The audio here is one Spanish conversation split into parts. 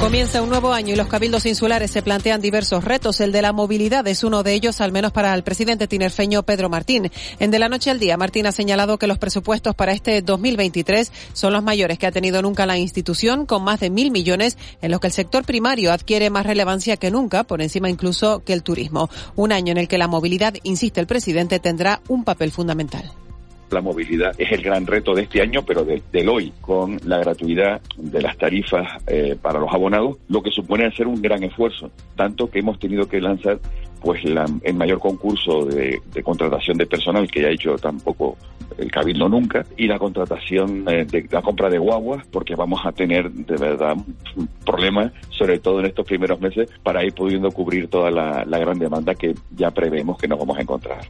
Comienza un nuevo año y los cabildos insulares se plantean diversos retos. El de la movilidad es uno de ellos, al menos para el presidente tinerfeño Pedro Martín. En De la Noche al Día, Martín ha señalado que los presupuestos para este 2023 son los mayores que ha tenido nunca la institución, con más de mil millones, en los que el sector primario adquiere más relevancia que nunca, por encima incluso que el turismo. Un año en el que la movilidad, insiste el presidente, tendrá un papel fundamental. La movilidad es el gran reto de este año, pero desde el hoy, con la gratuidad de las tarifas eh, para los abonados, lo que supone hacer un gran esfuerzo, tanto que hemos tenido que lanzar pues el mayor concurso de, contratación de personal que ha hecho tampoco el Cabildo nunca y la contratación eh, de la compra de guaguas porque vamos a tener de verdad problemas sobre todo en estos primeros meses para ir pudiendo cubrir toda la, gran demanda que ya prevemos que nos vamos a encontrar.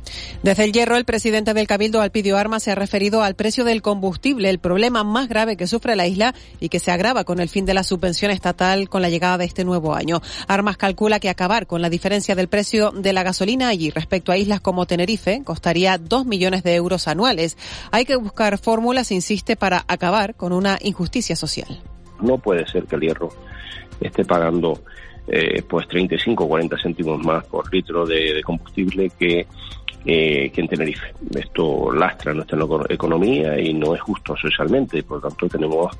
Desde el Hierro el presidente del Cabildo Alpidio Armas se ha referido al precio del combustible, el problema más grave que sufre la isla y que se agrava con el fin de la subvención estatal con la llegada de este nuevo año. Armas calcula que acabar con la diferencia del precio de la gasolina allí respecto a islas como Tenerife costaría 2 millones de euros anuales. Hay que buscar fórmulas, insiste, para acabar con una injusticia social. No puede ser que el hierro esté pagando eh, pues 35 o 40 céntimos más por litro de, combustible que, que en Tenerife. Esto lastra nuestra economía y no es justo socialmente. Por lo tanto, tenemos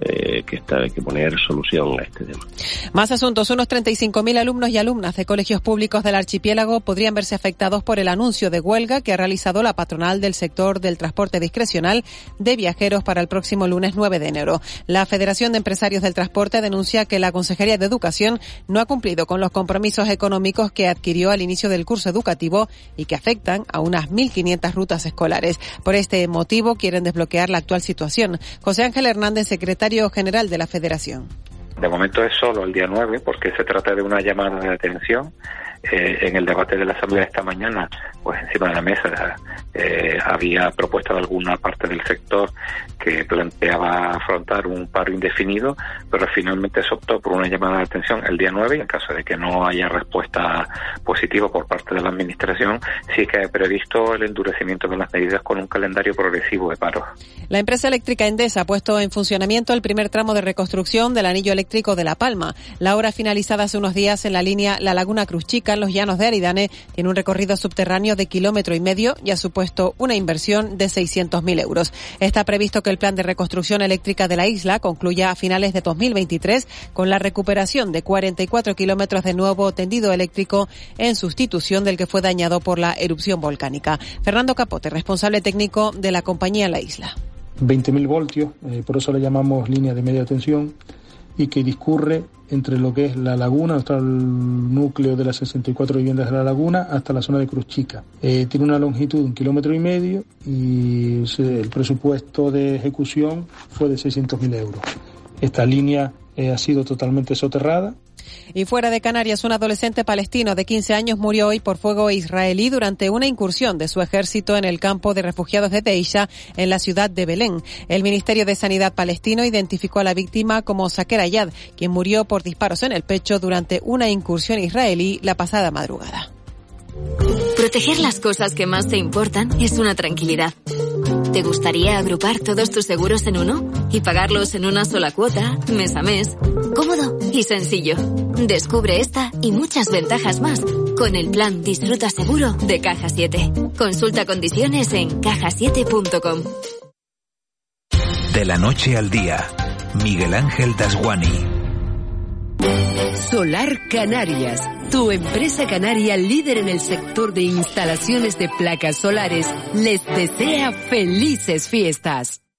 eh, que está, que poner solución a este tema. Más asuntos. Unos 35.000 alumnos y alumnas de colegios públicos del archipiélago podrían verse afectados por el anuncio de huelga que ha realizado la patronal del sector del transporte discrecional de viajeros para el próximo lunes 9 de enero. La Federación de Empresarios del Transporte denuncia que la Consejería de Educación no ha cumplido con los compromisos económicos que adquirió al inicio del curso educativo y que afectan a unas 1.500 rutas escolares. Por este motivo quieren desbloquear la actual situación. José Ángel Hernández, secretario general de la Federación. De momento es solo el día 9 porque se trata de una llamada de atención eh, en el debate de la Asamblea esta mañana, pues encima de la mesa eh, había propuesta de alguna parte del sector que planteaba afrontar un paro indefinido, pero finalmente se optó por una llamada de atención el día 9 y en caso de que no haya respuesta positiva por parte de la Administración, sí que ha previsto el endurecimiento de las medidas con un calendario progresivo de paro. La empresa eléctrica Endesa ha puesto en funcionamiento el primer tramo de reconstrucción del anillo eléctrico de La Palma. La obra finalizada hace unos días en la línea La Laguna Cruz Chica los llanos de Aridane tiene un recorrido subterráneo de kilómetro y medio y ha supuesto una inversión de 600.000 euros. Está previsto que el plan de reconstrucción eléctrica de la isla concluya a finales de 2023 con la recuperación de 44 kilómetros de nuevo tendido eléctrico en sustitución del que fue dañado por la erupción volcánica. Fernando Capote, responsable técnico de la compañía la isla. 20.000 voltios, eh, por eso le llamamos línea de media tensión y que discurre entre lo que es la laguna, hasta el núcleo de las 64 viviendas de la laguna, hasta la zona de Cruz Chica. Eh, tiene una longitud de un kilómetro y medio y el presupuesto de ejecución fue de 600.000 euros. Esta línea eh, ha sido totalmente soterrada y fuera de Canarias, un adolescente palestino de 15 años murió hoy por fuego israelí durante una incursión de su ejército en el campo de refugiados de Teisha, en la ciudad de Belén. El Ministerio de Sanidad palestino identificó a la víctima como Saker Ayad, quien murió por disparos en el pecho durante una incursión israelí la pasada madrugada. Proteger las cosas que más te importan es una tranquilidad. ¿Te gustaría agrupar todos tus seguros en uno y pagarlos en una sola cuota, mes a mes? Cómodo y sencillo. Descubre esta y muchas ventajas más con el plan Disfruta Seguro de Caja 7. Consulta condiciones en cajasiete.com. De la noche al día, Miguel Ángel Dasguani. Solar Canarias, tu empresa canaria líder en el sector de instalaciones de placas solares, les desea felices fiestas.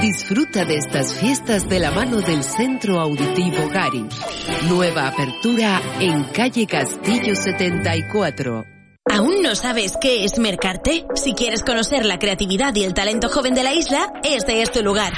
Disfruta de estas fiestas de la mano del Centro Auditivo Gari. Nueva apertura en calle Castillo 74. ¿Aún no sabes qué es Mercarte? Si quieres conocer la creatividad y el talento joven de la isla, este es tu lugar.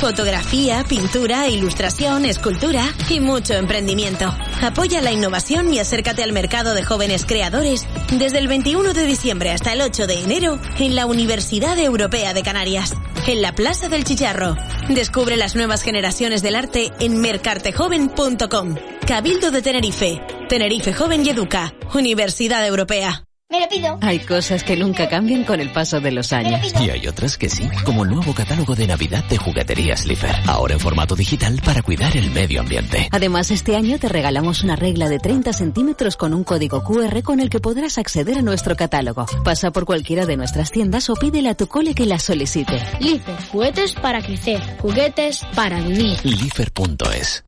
Fotografía, pintura, ilustración, escultura y mucho emprendimiento. Apoya la innovación y acércate al mercado de jóvenes creadores desde el 21 de diciembre hasta el 8 de enero en la Universidad Europea de Canarias, en la Plaza del Chicharro. Descubre las nuevas generaciones del arte en mercartejoven.com. Cabildo de Tenerife. Tenerife Joven y Educa. Universidad Europea. Me lo pido. Hay cosas que nunca cambian con el paso de los años. Y hay otras que sí, como el nuevo catálogo de Navidad de Jugueterías Lifer. Ahora en formato digital para cuidar el medio ambiente. Además, este año te regalamos una regla de 30 centímetros con un código QR con el que podrás acceder a nuestro catálogo. Pasa por cualquiera de nuestras tiendas o pídele a tu cole que la solicite. Lifer, juguetes para crecer, juguetes para vivir. Lifer.es.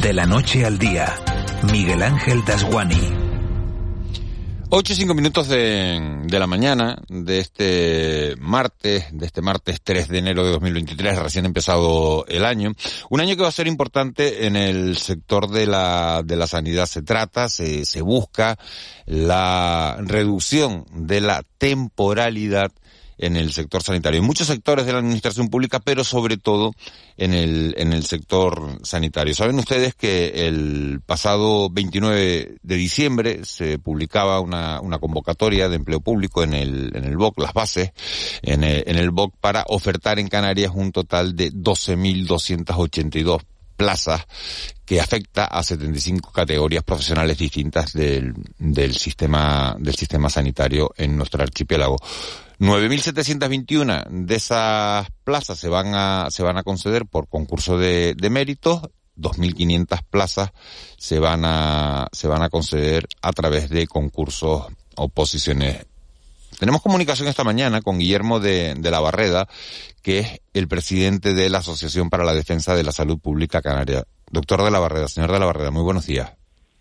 De la noche al día, Miguel Ángel Dasguani. 8 y 5 minutos de, de, la mañana de este martes, de este martes 3 de enero de 2023, recién empezado el año. Un año que va a ser importante en el sector de la, de la sanidad. Se trata, se, se busca la reducción de la temporalidad en el sector sanitario, en muchos sectores de la administración pública, pero sobre todo en el, en el sector sanitario. Saben ustedes que el pasado 29 de diciembre se publicaba una, una convocatoria de empleo público en el, en el BOC, las bases, en el, en el BOC para ofertar en Canarias un total de 12.282 plazas que afecta a 75 categorías profesionales distintas del, del sistema del sistema sanitario en nuestro archipiélago. 9.721 de esas plazas se van a se van a conceder por concurso de, de méritos 2.500 plazas se van a se van a conceder a través de concursos o posiciones tenemos comunicación esta mañana con Guillermo de, de, la Barreda, que es el presidente de la Asociación para la Defensa de la Salud Pública Canaria. Doctor de la Barreda, señor de la Barreda, muy buenos días.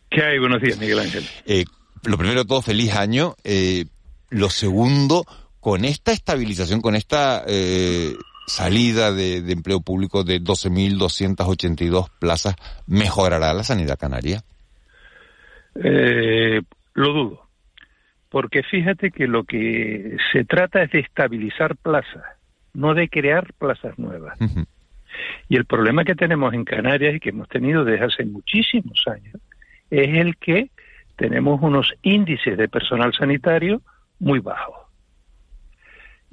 ¿Qué hay? Buenos días, Miguel Ángel. Eh, lo primero de todo, feliz año. Eh, lo segundo, con esta estabilización, con esta eh, salida de, de, empleo público de 12.282 plazas, ¿mejorará la sanidad canaria? Eh, lo dudo porque fíjate que lo que se trata es de estabilizar plazas, no de crear plazas nuevas. Uh -huh. Y el problema que tenemos en Canarias y que hemos tenido desde hace muchísimos años es el que tenemos unos índices de personal sanitario muy bajos.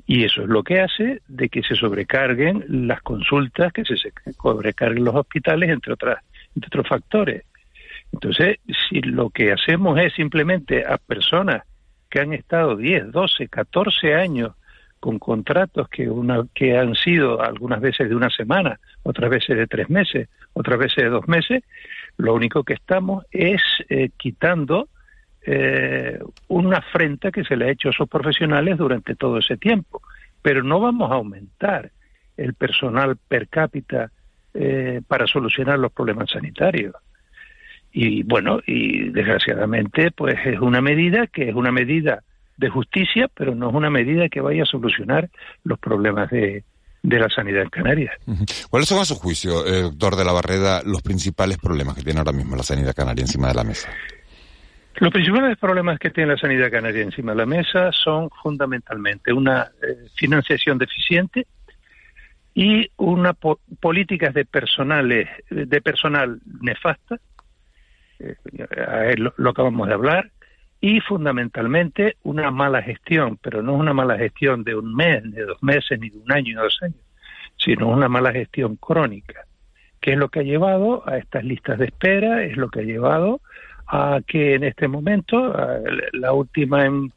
Y eso es lo que hace de que se sobrecarguen las consultas, que se sobrecarguen los hospitales, entre, otras, entre otros factores. Entonces, si lo que hacemos es simplemente a personas que han estado 10, 12, 14 años con contratos que, una, que han sido algunas veces de una semana, otras veces de tres meses, otras veces de dos meses, lo único que estamos es eh, quitando eh, una afrenta que se le ha hecho a esos profesionales durante todo ese tiempo. Pero no vamos a aumentar el personal per cápita eh, para solucionar los problemas sanitarios y bueno y desgraciadamente pues es una medida que es una medida de justicia pero no es una medida que vaya a solucionar los problemas de, de la sanidad en Canarias. ¿Cuáles son a su juicio, eh, doctor de la Barreda, los principales problemas que tiene ahora mismo la sanidad canaria encima de la mesa? Los principales problemas que tiene la sanidad canaria encima de la mesa son fundamentalmente una eh, financiación deficiente y una po políticas de personales de personal nefasta eh, lo, lo acabamos de hablar, y fundamentalmente una mala gestión, pero no una mala gestión de un mes, de dos meses, ni de un año, ni dos años, sino una mala gestión crónica, que es lo que ha llevado a estas listas de espera, es lo que ha llevado a que en este momento, la última en,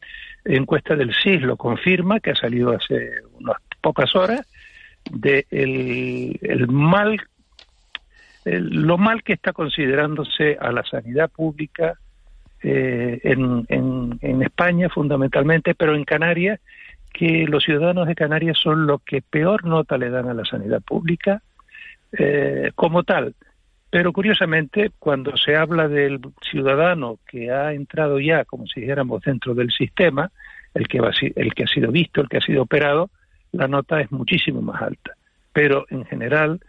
encuesta del CIS lo confirma, que ha salido hace unas pocas horas, de el mal lo mal que está considerándose a la sanidad pública eh, en, en, en, España fundamentalmente, pero en Canarias, que los ciudadanos de Canarias son los que peor nota le dan a la sanidad pública eh, como tal. Pero curiosamente, cuando se habla del ciudadano que ha entrado ya, como si dijéramos, dentro del sistema, el que, va, el que ha sido visto, el que ha sido operado, la nota es muchísimo más alta. Pero en general,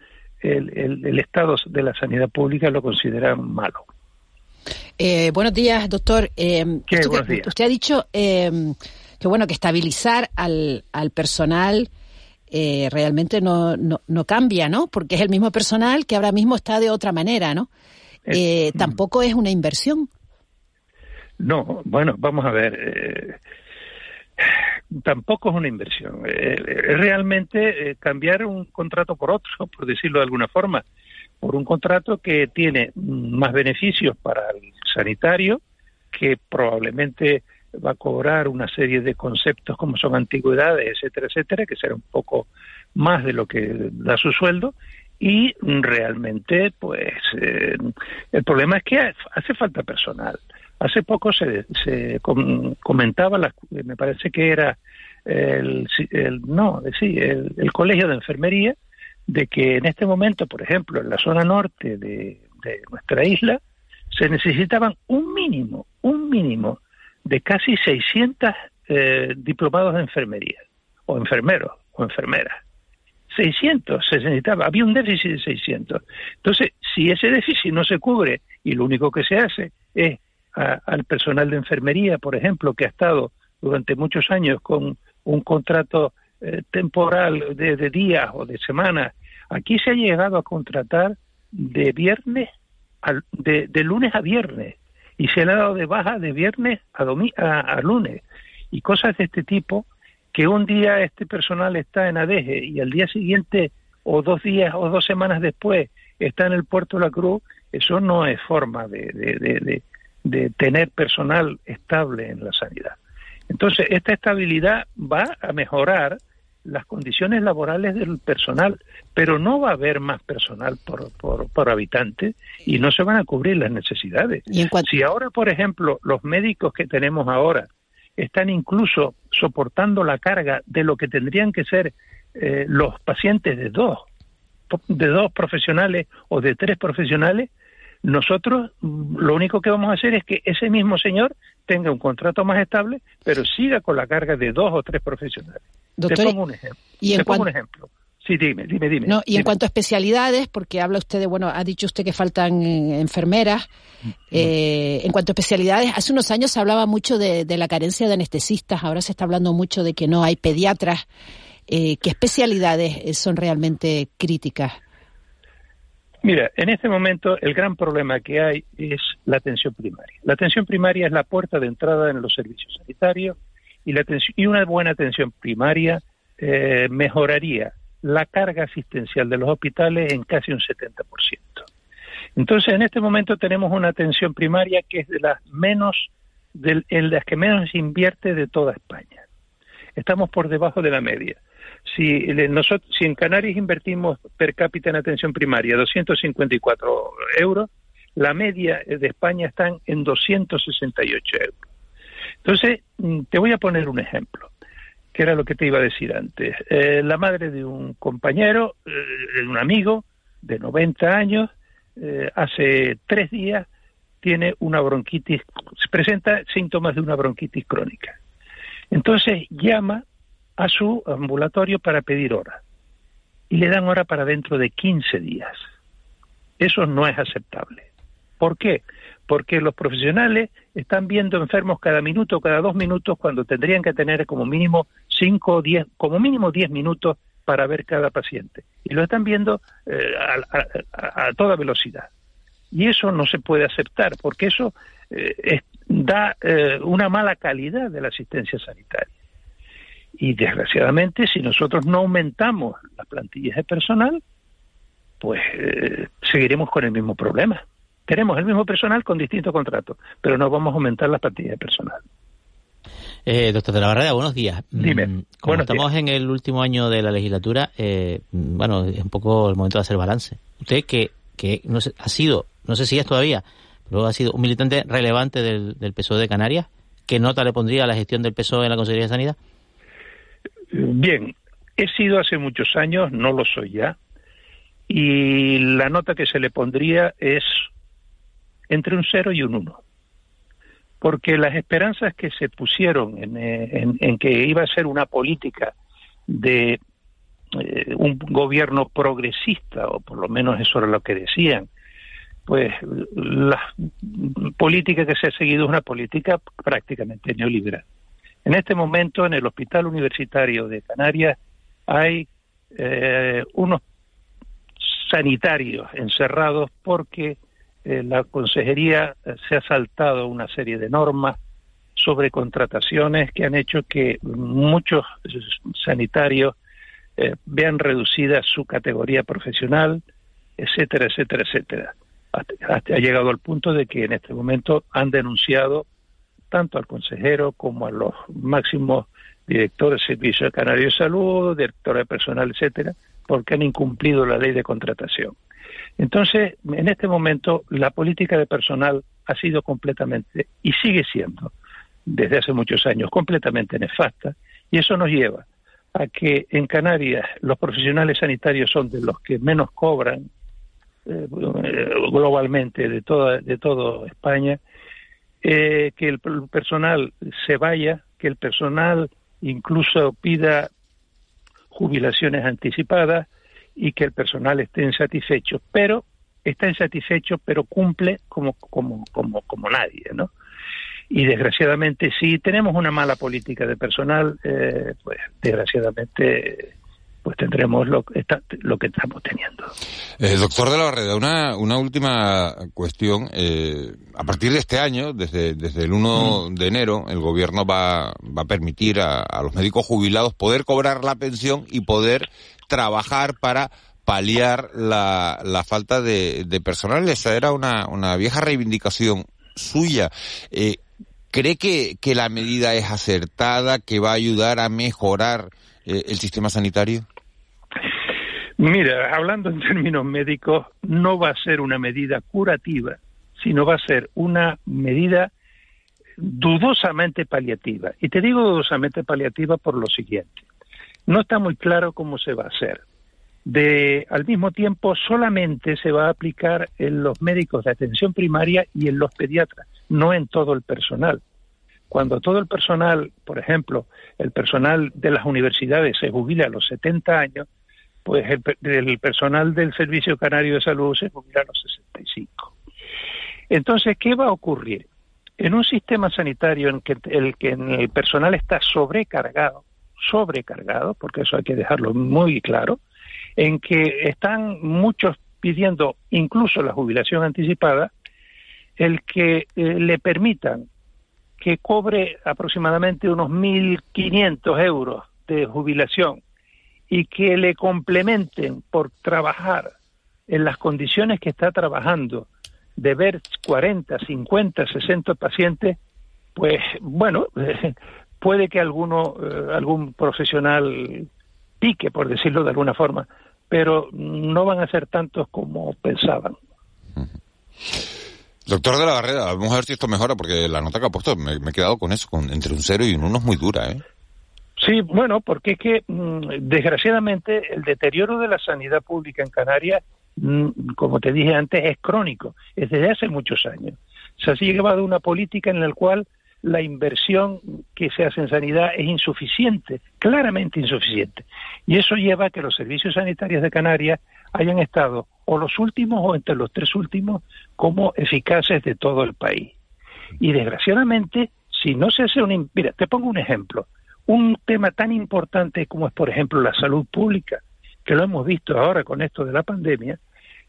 el, el, el, estado de la sanidad pública lo considera malo. Eh, buenos días, doctor. Eh, ¿Qué, usted, buenos días. usted, ha dicho eh, que bueno que estabilizar al, al personal eh, realmente no, no, no, cambia, ¿no? Porque es el mismo personal que ahora mismo está de otra manera, ¿no? Eh, tampoco es una inversión. No, bueno, vamos a ver. Eh, tampoco es una inversión. Es realmente cambiar un contrato por otro, por decirlo de alguna forma, por un contrato que tiene más beneficios para el sanitario, que probablemente va a cobrar una serie de conceptos como son antigüedades, etcétera, etcétera, que será un poco más de lo que da su sueldo y realmente pues eh, el problema es que hace falta personal. Hace poco se, se comentaba, me parece que era el, el no, sí, el, el, colegio de enfermería, de que en este momento, por ejemplo, en la zona norte de, de nuestra isla, se necesitaban un mínimo, un mínimo de casi 600 eh, diplomados de enfermería, o enfermeros, o enfermeras. 600 se necesitaba, había un déficit de 600. Entonces, si ese déficit no se cubre y lo único que se hace es al personal de enfermería, por ejemplo, que ha estado durante muchos años con un contrato eh, temporal de, de días o de semanas, aquí se ha llegado a contratar de viernes, al, de, de lunes a viernes y se le ha dado de baja de viernes a, a, lunes y cosas de este tipo que un día este personal está en Adeje y al día siguiente o dos días o dos semanas después está en el puerto de la Cruz, eso no es forma de, de, de tener personal estable en la sanidad. Entonces, esta estabilidad va a mejorar las condiciones laborales del personal, pero no va a haber más personal por, por, habitante y no se van a cubrir las necesidades. Si ahora, por ejemplo, los médicos que tenemos ahora están incluso soportando la carga de lo que tendrían que ser eh, los pacientes de dos, de dos profesionales o de tres profesionales, nosotros mm, lo único que vamos a hacer es que ese mismo señor tenga un contrato más estable, pero siga con la carga de dos o tres profesionales. Te pongo un ejemplo. Y en pongo un ejemplo. Sí, dime, dime, dime. No, y en cuanto a especialidades, porque habla usted de, bueno, ha dicho usted que faltan eh, enfermeras. Eh, en cuanto a especialidades, hace unos años se hablaba mucho de, la carencia de anestesistas, ahora se está hablando mucho de que no hay pediatras. Eh, ¿Qué especialidades son realmente críticas? Mira, en este momento el gran problema que hay es la atención primaria. La atención primaria es la puerta de entrada en los servicios sanitarios y, la y una buena atención primaria eh, mejoraría la carga asistencial de los hospitales en casi un 70%. Entonces, en este momento tenemos una atención primaria que es de las menos, de, las que menos invierte de toda España. Estamos por debajo de la media. Si, nosotros, si en Canarias invertimos per cápita en atención primaria 254 euros, la media de España está en 268 euros. Entonces, mm, te voy a poner un ejemplo, que era lo que te iba a decir antes. Eh, la madre de un compañero, eh, de un amigo de 90 años, eh, hace tres días tiene una bronquitis, se presenta síntomas de una bronquitis crónica. Entonces llama a su ambulatorio para pedir hora. Y le dan hora para dentro de 15 días. Eso no es aceptable. ¿Por qué? Porque los profesionales están viendo enfermos cada minuto, cada dos minutos, cuando tendrían que tener como mínimo 5 o 10, como mínimo 10 minutos para ver cada paciente. Y lo están viendo eh, a, toda velocidad. Y eso no se puede aceptar, porque eso eh, da eh, una mala calidad de la asistencia sanitaria. Y desgraciadamente, si nosotros no aumentamos las plantillas de personal, pues eh, seguiremos con el mismo problema. Tenemos el mismo personal con distintos contratos, pero no vamos a aumentar las plantillas de personal. Eh, doctor de la Barrera, buenos días. Dime. Mm, como estamos en el último año de la legislatura, eh, bueno, es un poco el momento de hacer balance. Usted que, que no sé, ha sido, no sé si es todavía, pero ha sido un militante relevante del, del PSOE de Canarias, ¿qué nota le pondría a la gestión del PSOE en la Consejería de Sanidad? Bien, he sido hace muchos años, no lo soy ya, y la nota que se le pondría es entre un 0 y un 1. Porque las esperanzas que se pusieron en, que iba a ser una política de eh, un gobierno progresista, o por lo menos eso era lo que decían, pues la política que se ha seguido es una política prácticamente neoliberal. En este momento, en el Hospital Universitario de Canarias, hay eh, unos sanitarios encerrados porque eh, la consejería eh, se ha saltado una serie de normas sobre contrataciones que han hecho que muchos sanitarios vean reducida su categoría profesional, etcétera, etcétera, etcétera. ha llegado al punto de que en este momento han denunciado tanto al consejero como a los máximos directores de servicio de Canario de Salud, director de personal, etcétera, porque han incumplido la ley de contratación. Entonces, en este momento, la política de personal ha sido completamente, y sigue siendo, desde hace muchos años, completamente nefasta, y eso nos lleva a que en Canarias los profesionales sanitarios son de los que menos cobran eh, globalmente de toda de toda España. Eh, que el personal se vaya, que el personal incluso pida jubilaciones anticipadas y que el personal esté insatisfecho, pero está insatisfecho, pero cumple como como como como nadie, ¿no? Y desgraciadamente, si tenemos una mala política de personal, eh, pues desgraciadamente pues tendremos lo, lo que estamos teniendo. Eh, doctor de la Barrera, una, una última cuestión. Eh, a partir de este año, desde, desde el 1 mm. de enero, el gobierno va, va a permitir a, los médicos jubilados poder cobrar la pensión y poder trabajar para paliar la, la falta de, personal. Esa era una, una vieja reivindicación suya. Eh, ¿Cree que, que la medida es acertada, que va a ayudar a mejorar eh, el sistema sanitario? Mira, hablando en términos médicos, no va a ser una medida curativa, sino va a ser una medida dudosamente paliativa. Y te digo dudosamente paliativa por lo siguiente. No está muy claro cómo se va a hacer. De, al mismo tiempo, solamente se va a aplicar en los médicos de atención primaria y en los pediatras, no en todo el personal. Cuando todo el personal, por ejemplo, el personal de las universidades se jubila a los 70 años, pues el, personal del Servicio Canario de Salud se jubila a los 65. Entonces, ¿qué va a ocurrir? En un sistema sanitario en que el, que el personal está sobrecargado, sobrecargado, porque eso hay que dejarlo muy claro, en que están muchos pidiendo incluso la jubilación anticipada, el que eh, le permitan que cobre aproximadamente unos 1.500 euros de jubilación y que le complementen por trabajar en las condiciones que está trabajando, de ver 40, 50, 60 pacientes, pues bueno, puede que alguno, eh, algún profesional pique, por decirlo de alguna forma, pero no van a ser tantos como pensaban. Doctor de la Barrera, vamos a ver si esto mejora, porque la nota que ha puesto me, me he quedado con eso, con entre un 0 y un 1 es muy dura, ¿eh? Sí, bueno, porque es que mm, desgraciadamente el deterioro de la sanidad pública en Canarias, mm, como te dije antes, es crónico, es desde hace muchos años. Se ha llevado una política en la cual la inversión que se hace en sanidad es insuficiente, claramente insuficiente. Y eso lleva a que los servicios sanitarios de Canarias hayan estado o los últimos o entre los tres últimos como eficaces de todo el país. Y desgraciadamente, si no se hace un... Mira, te pongo un ejemplo un tema tan importante como es, por ejemplo, la salud pública, que lo hemos visto ahora con esto de la pandemia,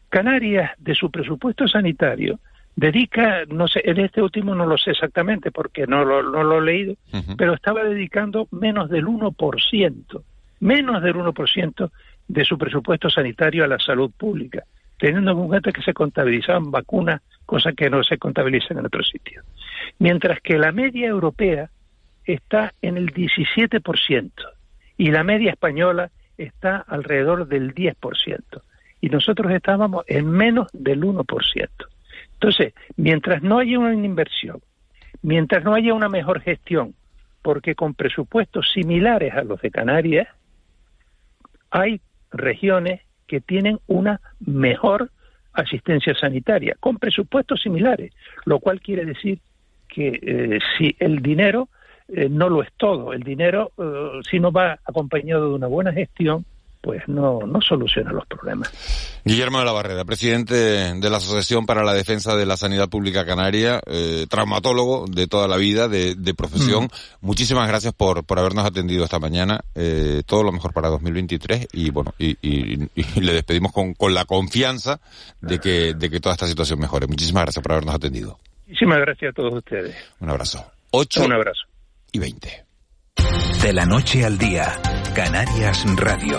Canarias, de su presupuesto sanitario, dedica, no sé, en este último no lo sé exactamente porque no lo, no lo he leído, pero estaba dedicando menos del 1%, menos del 1% de su presupuesto sanitario a la salud pública, teniendo en cuenta que se contabilizaban vacunas, cosas que no se contabilizan en otros sitios. Mientras que la media europea está en el 17% y la media española está alrededor del 10%. Y nosotros estábamos en menos del 1%. Entonces, mientras no haya una inversión, mientras no haya una mejor gestión, porque con presupuestos similares a los de Canarias, hay regiones que tienen una mejor asistencia sanitaria, con presupuestos similares, lo cual quiere decir que eh, si el dinero eh, no lo es todo. El dinero, eh, si no va acompañado de una buena gestión, pues no, no soluciona los problemas. Guillermo de la Barrera, presidente de la Asociación para la Defensa de la Sanidad Pública Canaria, eh, traumatólogo de toda la vida, de, profesión. Mm. Muchísimas gracias por, por habernos atendido esta mañana. Eh, todo lo mejor para 2023 y bueno, y, le despedimos con, con la confianza de que, de que toda esta situación mejore. Muchísimas gracias por habernos atendido. Muchísimas gracias a todos ustedes. Un abrazo. 8 Un abrazo. y 20. De la noche al día, Canarias Radio.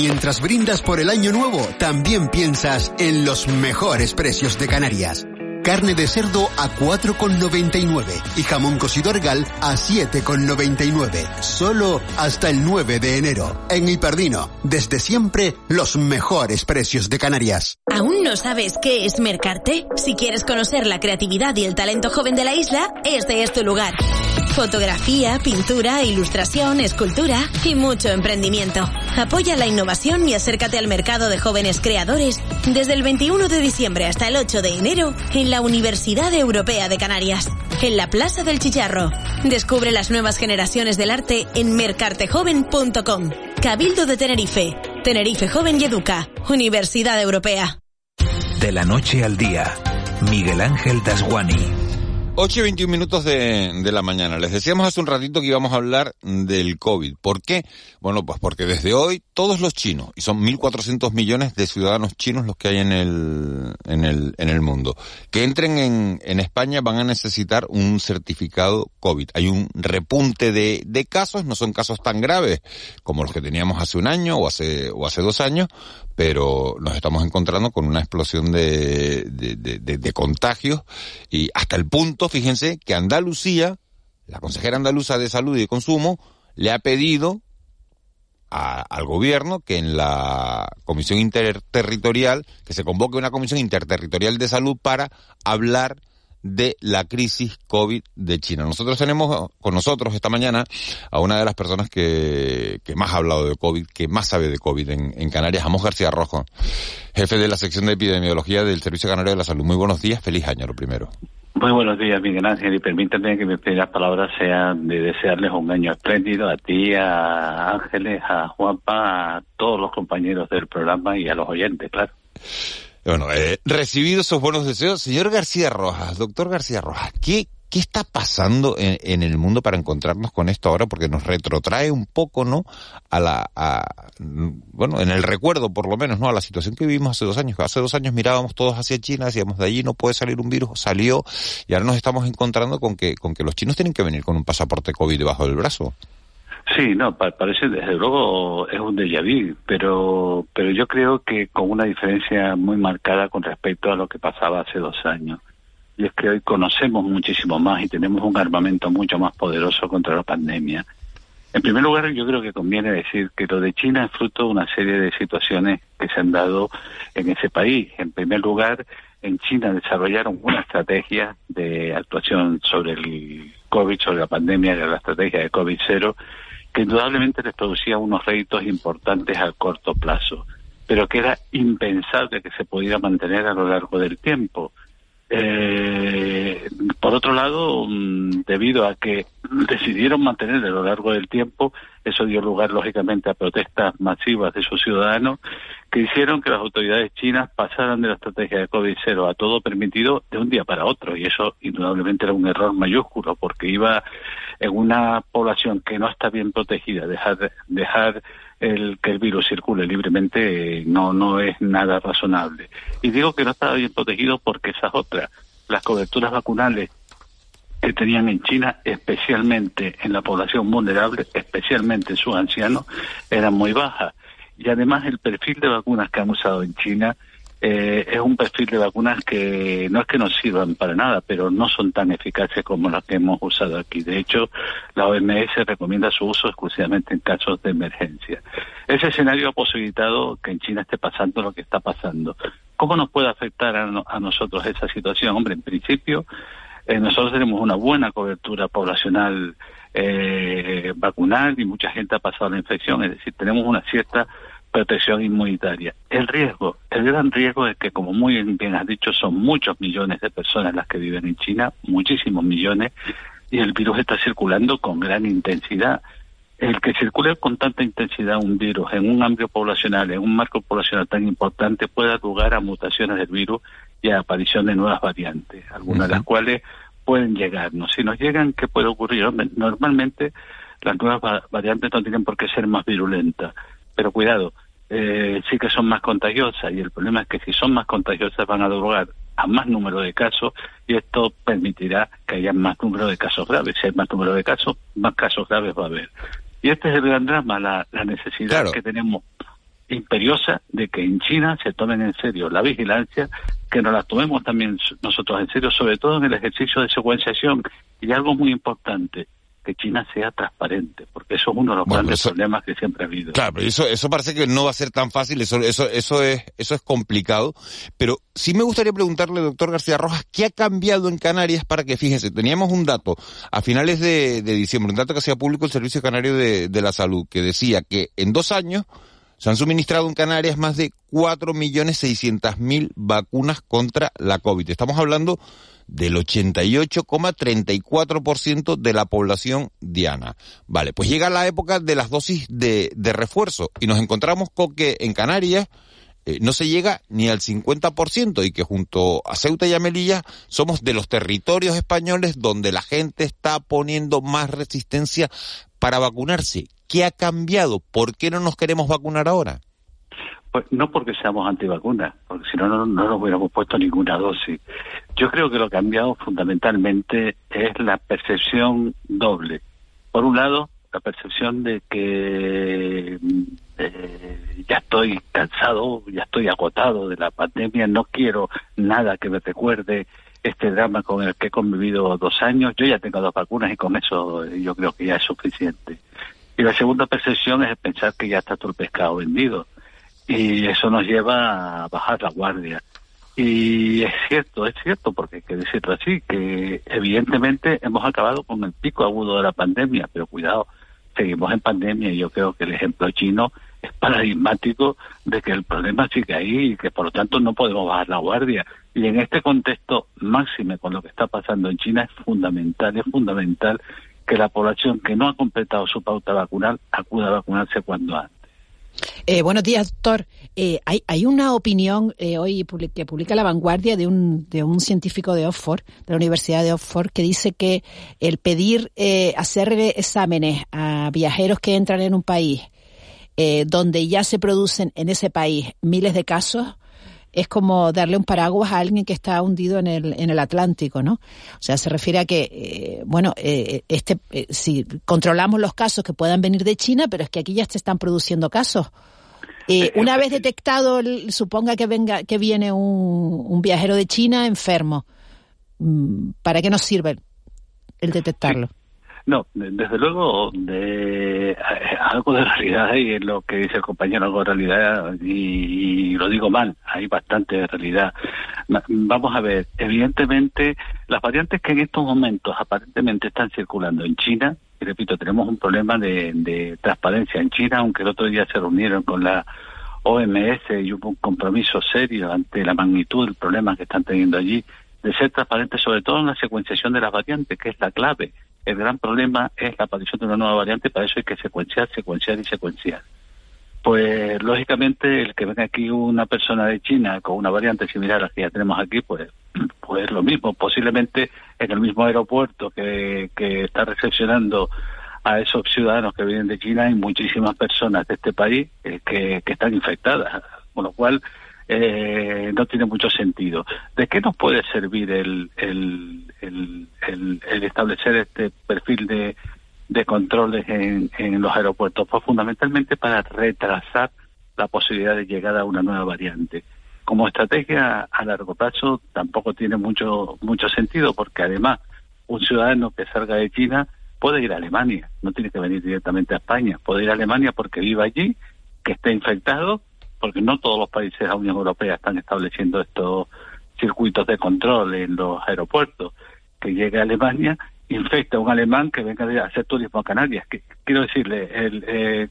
Mientras brindas por el año nuevo, también piensas en los mejores precios de Canarias. Carne de cerdo a 4,99 y jamón cocido argal a 7,99. Solo hasta el 9 de enero. En Hiperdino, desde siempre, los mejores precios de Canarias. ¿Aún no sabes qué es Mercarte? Si quieres conocer la creatividad y el talento joven de la isla, este es tu lugar. Fotografía, pintura, ilustración, escultura y mucho emprendimiento. Apoya la innovación y acércate al mercado de jóvenes creadores desde el 21 de diciembre hasta el 8 de enero en la Universidad Europea de Canarias, en la Plaza del Chicharro. Descubre las nuevas generaciones del arte en mercartejoven.com. Cabildo de Tenerife, Tenerife Joven y Educa, Universidad Europea. De la noche al día, Miguel Ángel Dasguani. 8 y 21 minutos de, de, la mañana. Les decíamos hace un ratito que íbamos a hablar del COVID. ¿Por qué? Bueno, pues porque desde hoy todos los chinos, y son 1.400 millones de ciudadanos chinos los que hay en el, en el, en el mundo, que entren en, en España van a necesitar un certificado COVID. Hay un repunte de, de casos, no son casos tan graves como los que teníamos hace un año o hace, o hace dos años, pero nos estamos encontrando con una explosión de, de, contagios y hasta el punto fíjense que Andalucía, la consejera andaluza de Salud y de Consumo, le ha pedido al gobierno que en la comisión interterritorial, que se convoque una comisión interterritorial de salud para hablar de la crisis COVID de China. Nosotros tenemos con nosotros esta mañana a una de las personas que, que más ha hablado de COVID, que más sabe de COVID en, en Canarias, Amos García Rojo, jefe de la sección de epidemiología del Servicio Canario de la Salud. Muy buenos días, feliz año lo primero. Muy buenos días, Miguel Ángel, y permítame que mis primeras palabras sean de desearles un año espléndido a ti, a Ángeles, a Juanpa, a todos los compañeros del programa y a los oyentes, claro. Bueno, eh, recibido esos buenos deseos, señor García Rojas, doctor García Rojas, ¿qué ¿Qué está pasando en, el mundo para encontrarnos con esto ahora? Porque nos retrotrae un poco, ¿no? A la, bueno, en el recuerdo por lo menos, ¿no? A la situación que vivimos hace dos años. Hace dos años mirábamos todos hacia China, decíamos de allí no puede salir un virus, salió, y ahora nos estamos encontrando con que, con que los chinos tienen que venir con un pasaporte COVID debajo del brazo. Sí, no, parece desde luego es un déjà vu, pero, pero yo creo que con una diferencia muy marcada con respecto a lo que pasaba hace dos años y es que hoy conocemos muchísimo más y tenemos un armamento mucho más poderoso contra la pandemia. En primer lugar, yo creo que conviene decir que lo de China es fruto de una serie de situaciones que se han dado en ese país. En primer lugar, en China desarrollaron una estrategia de actuación sobre el COVID, sobre la pandemia, la estrategia de COVID-0, indudablemente les producía unos réditos importantes a corto plazo, pero que era impensable que se pudiera mantener a lo largo del tiempo. Eh, por otro lado, mm, debido a que decidieron mantener a lo largo del tiempo, eso dio lugar lógicamente a protestas masivas de sus ciudadanos que hicieron que las autoridades chinas pasaran de la estrategia de COVID-0 a todo permitido de un día para otro. Y eso indudablemente era un error mayúsculo porque iba en una población que no está bien protegida, dejar, dejar el que el virus circule libremente no, no es nada razonable. Y digo que no estaba bien protegido porque esas otras, las coberturas vacunales que tenían en China, especialmente en la población vulnerable, especialmente en sus ancianos, eran muy bajas. Y además el perfil de vacunas que han usado en China eh, es un perfil de vacunas que no es que no sirvan para nada, pero no son tan eficaces como las que hemos usado aquí. De hecho, la OMS recomienda su uso exclusivamente en casos de emergencia. Ese escenario ha posibilitado que en China esté pasando lo que está pasando. ¿Cómo nos puede afectar a, nosotros esa situación? Hombre, en principio, eh, nosotros tenemos una buena cobertura poblacional eh, vacunal y mucha gente ha pasado la infección, es decir, tenemos una cierta protección inmunitaria. El riesgo, el gran riesgo es que, como muy bien has dicho, son muchos millones de personas las que viven en China, muchísimos millones, y el virus está circulando con gran intensidad. El que circule con tanta intensidad un virus en un ámbito poblacional, en un marco poblacional tan importante, puede dar lugar a mutaciones del virus y a aparición de nuevas variantes, algunas de las cuales pueden llegarnos. Si nos llegan, ¿qué puede ocurrir? Normalmente las nuevas variantes no tienen por qué ser más virulentas pero cuidado, eh, sí que son más contagiosas y el problema es que si son más contagiosas van a dar lugar a más número de casos y esto permitirá que haya más número de casos graves. Si hay más número de casos, más casos graves va a haber. Y este es el gran drama, la, necesidad que tenemos imperiosa de que en China se tomen en serio la vigilancia, que nos la tomemos también nosotros en serio, sobre todo en el ejercicio de secuenciación. Y algo muy importante, que China sea transparente, porque eso es uno de los grandes problemas que siempre ha habido. Claro, eso, eso parece que no va a ser tan fácil, eso, eso, eso, es, eso es complicado, pero sí me gustaría preguntarle, doctor García Rojas, ¿qué ha cambiado en Canarias para que, fíjese, teníamos un dato a finales de, diciembre, un dato que hacía público el Servicio Canario de, de la Salud, que decía que en dos años se han suministrado en Canarias más de 4.600.000 vacunas contra la COVID. Estamos hablando del 88,34% de la población diana. Vale, pues llega la época de las dosis de, refuerzo y nos encontramos con que en Canarias eh, no se llega ni al 50% y que junto a Ceuta y a Melilla somos de los territorios españoles donde la gente está poniendo más resistencia para vacunarse. ¿Qué ha cambiado? ¿Por qué no nos queremos vacunar ahora? Pues no porque seamos antivacunas, porque si no, no, nos hubiéramos puesto ninguna dosis. Yo creo que lo cambiado fundamentalmente es la percepción doble. Por un lado, la percepción de que eh, ya estoy cansado, ya estoy agotado de la pandemia, no quiero nada que me recuerde este drama con el que he convivido dos años. Yo ya tengo dos vacunas y con eso yo creo que ya es suficiente. Y la segunda percepción es pensar que ya está todo el pescado vendido y eso nos lleva a bajar la guardia. Y es cierto, es cierto, porque hay que decirlo así, que evidentemente hemos acabado con el pico agudo de la pandemia, pero cuidado, seguimos en pandemia y yo creo que el ejemplo chino es paradigmático de que el problema sigue ahí y que por lo tanto no podemos bajar la guardia. Y en este contexto máximo con lo que está pasando en China es fundamental, es fundamental que la población que no ha completado su pauta vacunal acuda a vacunarse cuando antes. Eh, buenos días, doctor. Eh, hay, hay, una opinión eh, hoy que publica La Vanguardia de un, de un científico de Oxford, de la Universidad de Oxford, que dice que el pedir eh, hacer exámenes a viajeros que entran en un país eh, donde ya se producen en ese país miles de casos, es como darle un paraguas a alguien que está hundido en el, en el Atlántico, ¿no? O sea, se refiere a que, eh, bueno, eh, este, eh, si controlamos los casos que puedan venir de China, pero es que aquí ya se están produciendo casos. una vez detectado, suponga que venga, que viene un, un viajero de China enfermo, mm, ¿para qué nos sirve el detectarlo? No, desde luego, de, algo de realidad hay en lo que dice el compañero, algo de realidad, y, lo digo mal, hay bastante de realidad. Vamos a ver, evidentemente, las variantes que en estos momentos aparentemente están circulando en China, y repito, tenemos un problema de, de transparencia en China, aunque el otro día se reunieron con la OMS y hubo un compromiso serio ante la magnitud del problema que están teniendo allí, de ser transparentes sobre todo en la secuenciación de las variantes, que es la clave el gran problema es la aparición de una nueva variante, para eso hay que secuenciar, secuenciar y secuenciar. Pues lógicamente el que venga aquí una persona de China con una variante similar a la que ya tenemos aquí, pues, pues lo mismo, posiblemente en el mismo aeropuerto que, que está recepcionando a esos ciudadanos que vienen de China hay muchísimas personas de este país eh, que, que están infectadas, con lo cual eh, no tiene mucho sentido. ¿De qué nos puede servir el, el, establecer este perfil de, de controles en, en los aeropuertos? Pues fundamentalmente para retrasar la posibilidad de llegada a una nueva variante. como estrategia a largo plazo tampoco tiene mucho mucho sentido porque además un ciudadano que salga de China puede ir a Alemania, no tiene que venir directamente a España, puede ir a Alemania porque vive allí, que esté infectado, porque no todos los países de la Unión Europea están estableciendo estos circuitos de control en los aeropuertos, que llegue a Alemania, infecta a un alemán que venga a hacer turismo a Canarias. Que, quiero decirle, el, eh,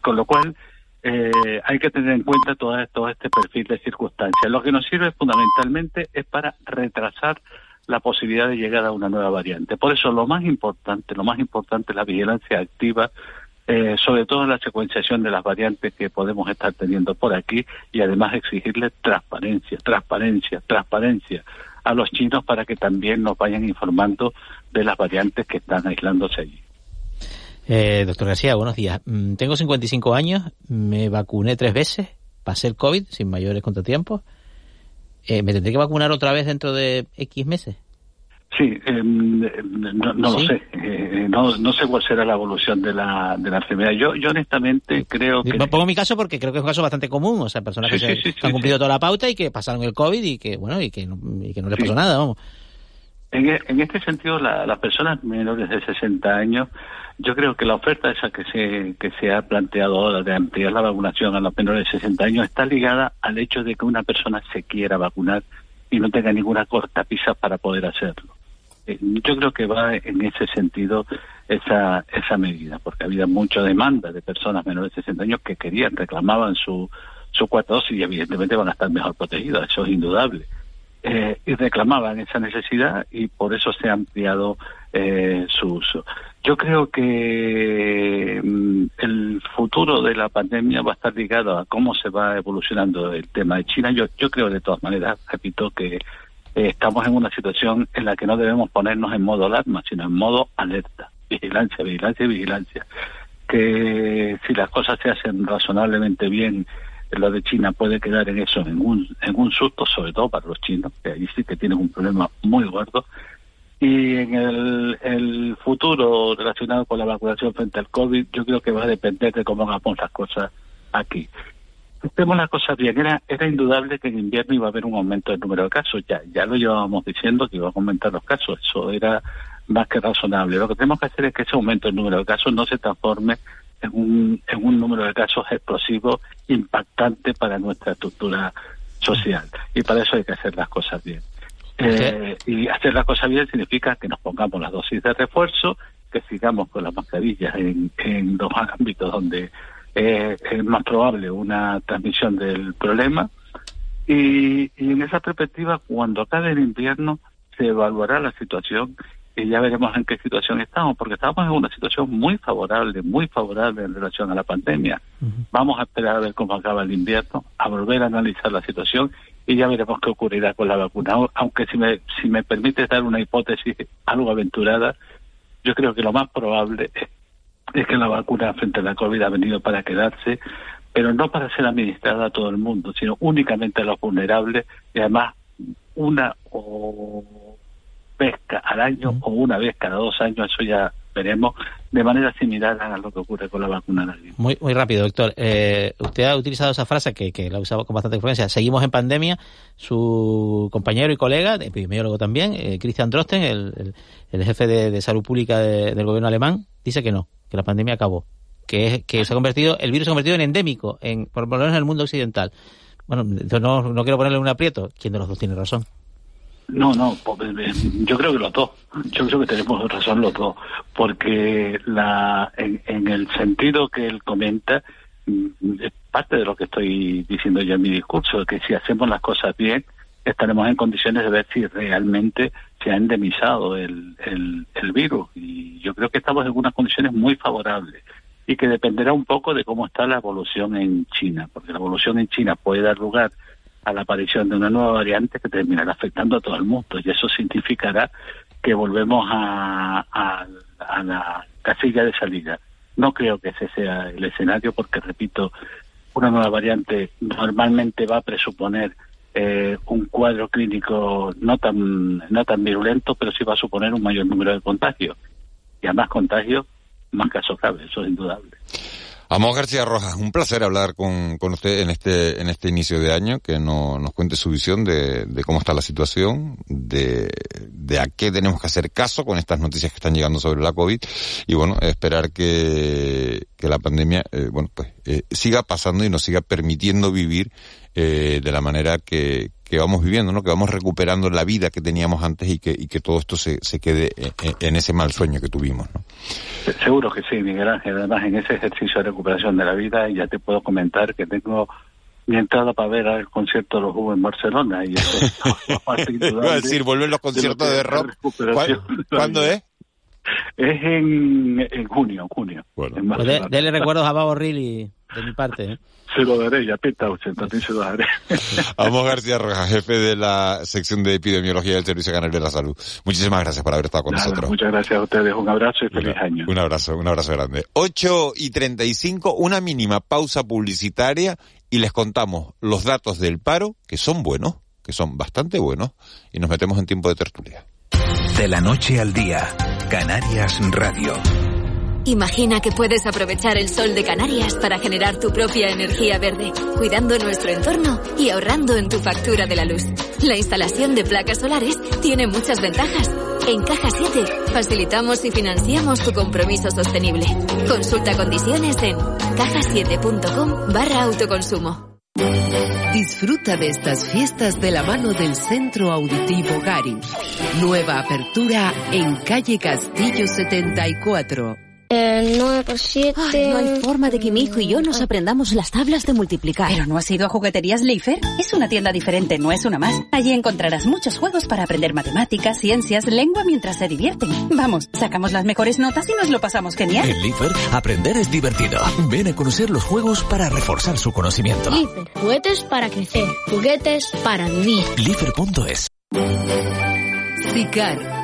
con lo cual eh, hay que tener en cuenta todo, todo este perfil de circunstancias. Lo que nos sirve fundamentalmente es para retrasar la posibilidad de llegar a una nueva variante. Por eso lo más importante, lo más importante es la vigilancia activa, eh, sobre todo la secuenciación de las variantes que podemos estar teniendo por aquí y además exigirle transparencia, transparencia, transparencia a los chinos para que también nos vayan informando de las variantes que están aislándose allí. Eh, doctor García, buenos días. Mm, tengo 55 años, me vacuné tres veces, pasé el COVID sin mayores contratiempos eh, ¿me tendré que vacunar otra vez dentro de X meses? Sí, em, no, lo sé. Eh, no, no sé cuál será la evolución de la, de la enfermedad. Yo, yo honestamente creo que... Pongo mi caso porque creo que es un caso bastante común. O sea, personas que, han cumplido toda la pauta y que pasaron el COVID y que, bueno, y que no, y que no les pasó nada, vamos. En, e, en este sentido, las personas menores de 60 años yo creo que la oferta esa que se, que se ha planteado ahora de ampliar la vacunación a los menores de 60 años está ligada al hecho de que una persona se quiera vacunar y no tenga ninguna cortapisa para poder hacerlo. Eh, yo creo que va en ese sentido esa, esa medida, porque había mucha demanda de personas menores de 60 años que querían, reclamaban su, su cuarta dosis y evidentemente van a estar mejor protegidos, eso es indudable. Eh, y reclamaban esa necesidad y por eso se ha ampliado eh, su uso. Yo creo que mm, el futuro de la pandemia va a estar ligado a cómo se va evolucionando el tema de China. Yo, yo creo de todas maneras, repito, que eh, estamos en una situación en la que no debemos ponernos en modo alarma, sino en modo alerta. Vigilancia, vigilancia, vigilancia. Que si las cosas se hacen razonablemente bien, lo de China puede quedar en eso, en un, en un susto, sobre todo para los chinos, que ahí sí que tienen un problema muy gordo y en el, futuro relacionado con la vacunación frente al COVID, yo creo que va a depender de cómo hagamos las cosas aquí. Hacemos las cosas bien. Era, era indudable que en invierno iba a haber un aumento del número de casos. Ya, ya lo llevábamos diciendo que iba a aumentar los casos. Eso era más que razonable. Lo que tenemos que hacer es que ese aumento del número de casos no se transforme en un, en un número de casos explosivo impactante para nuestra estructura social. Y para eso hay que hacer las cosas bien. Eh, y hacer la cosa bien significa que nos pongamos las dosis de refuerzo, que sigamos con las mascarillas en, en los ámbitos donde es más probable una transmisión del problema. Y, y en esa perspectiva, cuando acabe el invierno, se evaluará la situación y ya veremos en qué situación estamos, porque estamos en una situación muy favorable, muy favorable en relación a la pandemia. Vamos a esperar a ver cómo acaba el invierno, a volver a analizar la situación y ya veremos qué ocurrirá con la vacuna. Aunque si me, si me permite dar una hipótesis algo aventurada, yo creo que lo más probable es, que la vacuna frente a la COVID ha venido para quedarse, pero no para ser administrada a todo el mundo, sino únicamente a los vulnerables y además una o vez al año o una vez cada dos años, eso ya veremos, de manera similar a lo que ocurre con la vacuna de Muy, muy rápido, doctor. Eh, usted ha utilizado esa frase que, que la usado con bastante frecuencia. Seguimos en pandemia. Su compañero y colega, epidemiólogo también, eh, Christian Drosten, el, el, jefe de, salud pública del gobierno alemán, dice que no, que la pandemia acabó. Que, que se ha convertido, el virus se ha convertido en endémico, en, por lo menos en el mundo occidental. Bueno, no, no quiero ponerle un aprieto. ¿Quién de los dos tiene razón? No, no, eh, yo creo que los dos. Yo creo que tenemos razón los dos, porque la, en, el sentido que él comenta, mm, es parte de lo que estoy diciendo yo en mi discurso, que si hacemos las cosas bien, estaremos en condiciones de ver si realmente se ha endemizado el, el virus. Y yo creo que estamos en unas condiciones muy favorables y que dependerá un poco de cómo está la evolución en China, porque la evolución en China puede dar lugar a la aparición de una nueva variante que terminará afectando a todo el mundo y eso significará que volvemos a, a, la casilla de salida. No creo que ese sea el escenario porque, repito, una nueva variante normalmente va a presuponer eh, un cuadro clínico no tan, no tan virulento, pero sí va a suponer un mayor número de contagios. Y a más contagios, más casos graves, eso es indudable. Amos García Rojas, un placer hablar con, con usted en este, en este inicio de año, que no, nos cuente su visión de, de cómo está la situación, de, de, a qué tenemos que hacer caso con estas noticias que están llegando sobre la COVID. Y bueno, esperar que, que la pandemia, eh, bueno, pues eh, siga pasando y nos siga permitiendo vivir eh, de la manera que, que vamos viviendo, ¿no? Que vamos recuperando la vida que teníamos antes y que, y que todo esto se, se quede en, en ese mal sueño que tuvimos, ¿no? Seguro que sí, Miguel Ángel. Además, en ese ejercicio de recuperación de la vida, ya te puedo comentar que tengo mi entrada para ver al concierto de los Jugos en Barcelona. Y eso es a decir, vuelven los conciertos de lo rock. es la recuperación ¿Cuál- de la ¿Cuándo es? Es en, en junio, junio. en Pues de- dele recuerdos a Babo Riley de mi parte. ¿eh? Se lo daré, ya pita, 80 se lo daré. Amos García Rojas, jefe de la sección de epidemiología del Servicio Canario de la Salud. Muchísimas gracias por haber estado con Nada, nosotros. muchas gracias a ustedes, un abrazo y feliz año. Un abrazo, un abrazo grande. 8 y 35, una mínima pausa publicitaria y les contamos los datos del paro, que son buenos, que son bastante buenos, y nos metemos en tiempo de tertulia. De la noche al día, Canarias Radio. Imagina que puedes aprovechar el sol de Canarias para generar tu propia energía verde, cuidando nuestro entorno y ahorrando en tu factura de la luz. La instalación de placas solares tiene muchas ventajas. En Caja 7 facilitamos y financiamos tu compromiso sostenible. Consulta condiciones en cajasiete.com barra autoconsumo. Disfruta de estas fiestas de la mano del Centro Auditivo Gari. Nueva apertura en calle Castillo 74. Eh, 9 por 7. Ay, no hay forma de que mi hijo y yo nos aprendamos las tablas de multiplicar. ¿Pero no has ido a Jugueterías Leifer? Es una tienda diferente, no es una más. Allí encontrarás muchos juegos para aprender matemáticas, ciencias, lengua mientras se divierten. Vamos, sacamos las mejores notas y nos lo pasamos genial. En Lifer, aprender es divertido. Ven a conocer los juegos para reforzar su conocimiento. Lifer, juguetes para crecer, juguetes para vivir. Lifer.es. Sicar,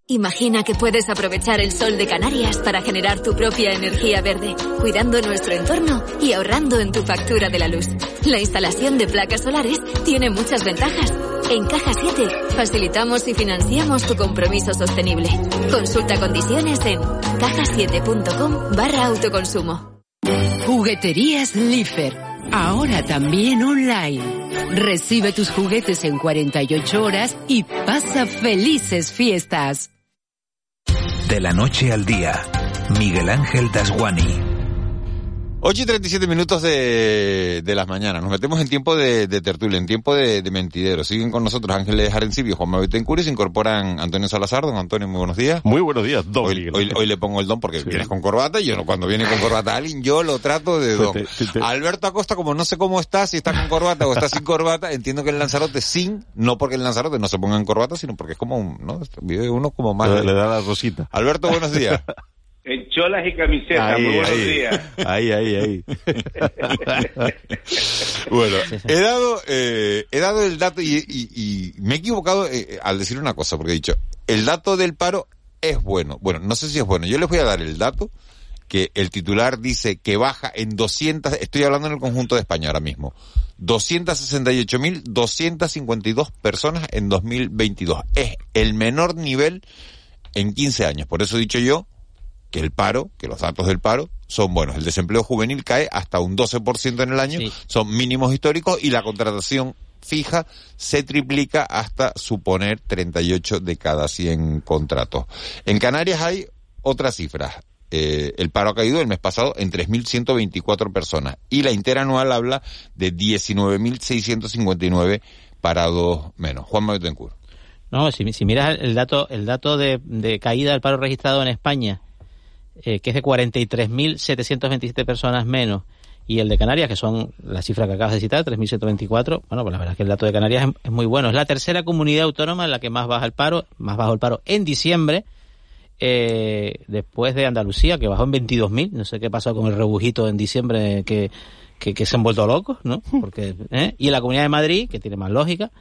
Imagina que puedes aprovechar el sol de Canarias para generar tu propia energía verde, cuidando nuestro entorno y ahorrando en tu factura de la luz. La instalación de placas solares tiene muchas ventajas. En Caja 7 facilitamos y financiamos tu compromiso sostenible. Consulta condiciones en cajasiete.com barra autoconsumo. Jugueterías Lifer. Ahora también online. Recibe tus juguetes en 48 horas y pasa felices fiestas. De la noche al día, Miguel Ángel Dasguani. 8 y 37 minutos de, de las mañanas. Nos metemos en tiempo de, de tertulia, en tiempo de, de mentidero. Siguen con nosotros Ángeles Arencibio, Juan Manuel Tencuri, se incorporan Antonio Salazar. Don Antonio, muy buenos días. Muy buenos días, don Hoy, hoy, hoy le pongo el don porque vienes con corbata y yo no, cuando viene con corbata alguien, yo lo trato de Pues don. te- te- te- Alberto Acosta, como no sé cómo está, si está con corbata o está sin corbata, entiendo que el Lanzarote sin, no porque el Lanzarote no se ponga en corbata, sino porque es como un, ¿no? Vive uno como más. Le, le da la rosita. Alberto, buenos días. En cholas y camisetas, Ahí, muy buenos ahí. días. Ahí, ahí, ahí. Bueno, he dado, eh, he dado el dato y, y- y me he equivocado eh, al decir una cosa, porque he dicho, el dato del paro es bueno. Bueno, no sé si es bueno. Yo les voy a dar el dato que el titular dice que baja en 200, estoy hablando en el conjunto de España ahora mismo, 268.252 personas en 2022. Es el menor nivel en 15 años. Por eso he dicho yo que el paro, que los datos del paro son buenos. El desempleo juvenil cae hasta un 12% en el año, son mínimos históricos y la contratación fija se triplica hasta suponer 38 de cada 100 contratos. En Canarias hay otras cifras. Eh, el paro ha caído el mes pasado en 3.124 personas y la interanual habla de 19.659 parados menos. Juan Manuel Betancourt. No, si, si miras el dato, el dato de, de caída del paro registrado en España, eh, que es de 43.727 personas menos, y el de Canarias, que son la cifra que acabas de citar, 3.124, bueno, pues la verdad es que el dato de Canarias es, muy bueno. Es la tercera comunidad autónoma en la que más baja el paro, más bajo el paro en diciembre, eh, después de Andalucía, que bajó en 22.000. No sé qué pasó con el rebujito en diciembre que, que, que se han vuelto locos, ¿no? Porque, ¿eh? Y en la Comunidad de Madrid, que tiene más lógica,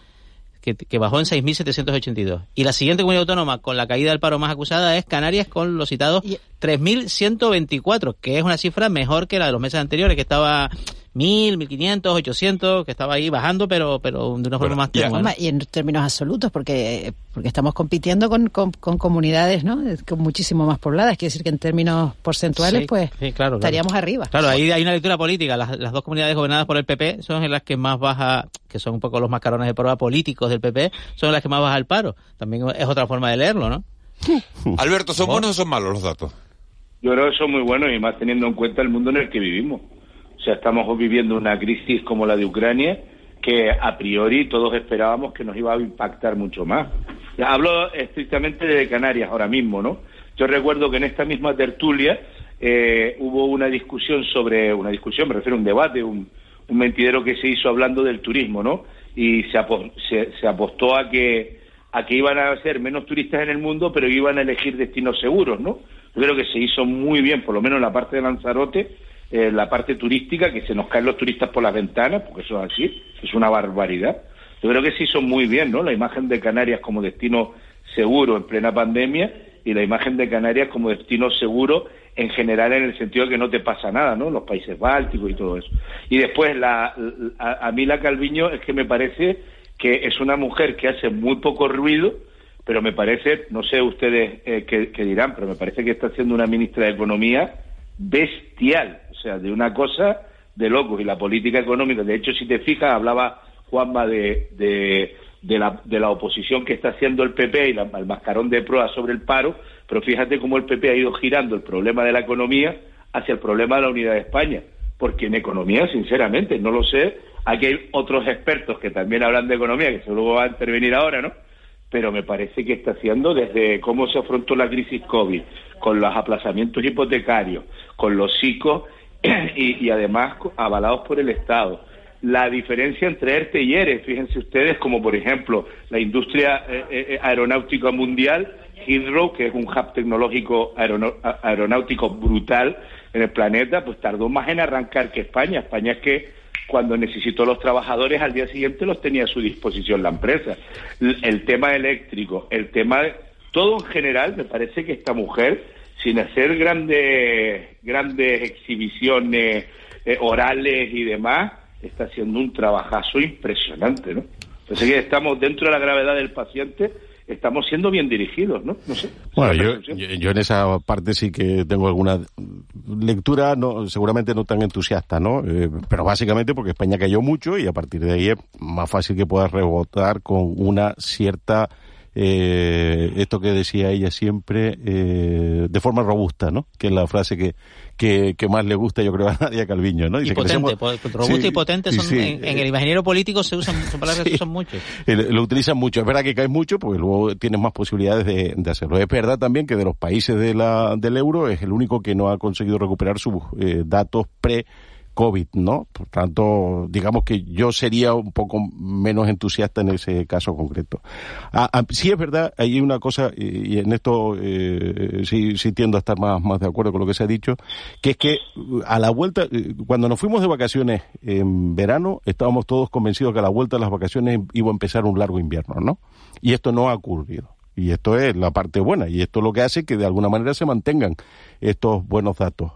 que, que bajó en 6.782. Y la siguiente comunidad autónoma con la caída del paro más acusada es Canarias con los citados 3.124, que es una cifra mejor que la de los meses anteriores, que estaba 1.000, 1.500, 800, que estaba ahí bajando, pero, pero de una forma más. ¿no? Y en términos absolutos, porque porque estamos compitiendo con, con, con comunidades ¿no? con muchísimo más pobladas. Quiere decir que en términos porcentuales, Sí, pues sí, claro, claro. estaríamos arriba. Claro, ahí hay una lectura política. Las, las dos comunidades gobernadas por el PP son en las que más baja, que son un poco los mascarones de prueba políticos del PP, son las que más baja el paro. También es otra forma de leerlo, ¿no? Alberto, ¿son buenos o son malos los datos? Yo creo que son muy buenos y más teniendo en cuenta el mundo en el que vivimos. O sea, estamos viviendo una crisis como la de Ucrania que a priori todos esperábamos que nos iba a impactar mucho más. Hablo estrictamente de Canarias ahora mismo, ¿no? Yo recuerdo que en esta misma tertulia eh, hubo una discusión sobre, una discusión, me refiero a un debate, un, un mentidero que se hizo hablando del turismo, ¿no? Y se, apo- se, se apostó a que a que iban a ser menos turistas en el mundo, pero iban a elegir destinos seguros, ¿no? Yo creo que se hizo muy bien, por lo menos en la parte de Lanzarote, eh, la parte turística, que se nos caen los turistas por las ventanas, porque eso es así, es una barbaridad. Yo creo que se hizo muy bien, ¿no? La imagen de Canarias como destino seguro en plena pandemia y la imagen de Canarias como destino seguro en general en el sentido de que no te pasa nada, ¿no? Los países bálticos y todo eso. Y después, la, a, a mí la Calviño es que me parece que es una mujer que hace muy poco ruido, pero me parece, no sé ustedes eh, qué, qué dirán, pero me parece que está siendo una ministra de Economía bestial, o sea, de una cosa de locos. Y la política económica, de hecho, si te fijas, hablaba Juanma de, de, la, de la oposición que está haciendo el PP y el mascarón de prueba sobre el paro, pero fíjate cómo el PP ha ido girando el problema de la economía hacia el problema de la unidad de España. Porque en economía, sinceramente, no lo sé, aquí hay otros expertos que también hablan de economía, que seguro va a intervenir ahora, ¿no? pero me parece que está haciendo desde cómo se afrontó la crisis COVID, con los aplazamientos hipotecarios, con los psicos y, y además avalados por el Estado. La diferencia entre ERTE y ERE, fíjense ustedes, como por ejemplo la industria eh, eh, aeronáutica mundial, Heathrow, que es un hub tecnológico aeronáutico brutal en el planeta, pues tardó más en arrancar que España. España es que cuando necesitó los trabajadores al día siguiente los tenía a su disposición la empresa. L- El tema eléctrico, el tema de todo en general, me parece que esta mujer, sin hacer grandes grandes exhibiciones eh, orales y demás, está haciendo un trabajazo impresionante, ¿no? Entonces que estamos dentro de la gravedad del paciente, estamos siendo bien dirigidos, ¿no? No sé. Bueno, yo, yo, yo en esa parte sí que tengo alguna lectura, no, seguramente no tan entusiasta, ¿no? Eh, pero básicamente porque España cayó mucho y a partir de ahí es más fácil que pueda rebotar con una cierta, eh, esto que decía ella siempre, eh, de forma robusta, ¿no? Que es la frase que, que, que más le gusta, yo creo, a Nadia Calviño, ¿no? Y Dice potente, Sí, y potente son, sí. en, en el imaginario político se usan, son palabras que se usan mucho. Eh, Lo utilizan mucho. Es verdad que cae mucho porque luego tienes más posibilidades de, de hacerlo. Es verdad también que de los países de la, del euro es el único que no ha conseguido recuperar sus eh, datos pre COVID, ¿no? Por tanto, digamos que yo sería un poco menos entusiasta en ese caso concreto. Ah, ah, sí es verdad, hay una cosa, y, en esto eh, sí, sí tiendo a estar más, más de acuerdo con lo que se ha dicho, que es que a la vuelta, eh, cuando nos fuimos de vacaciones en verano, estábamos todos convencidos que a la vuelta de las vacaciones iba a empezar un largo invierno, ¿no? Y esto no ha ocurrido. Y esto es la parte buena. Y esto es lo que hace que de alguna manera se mantengan estos buenos datos.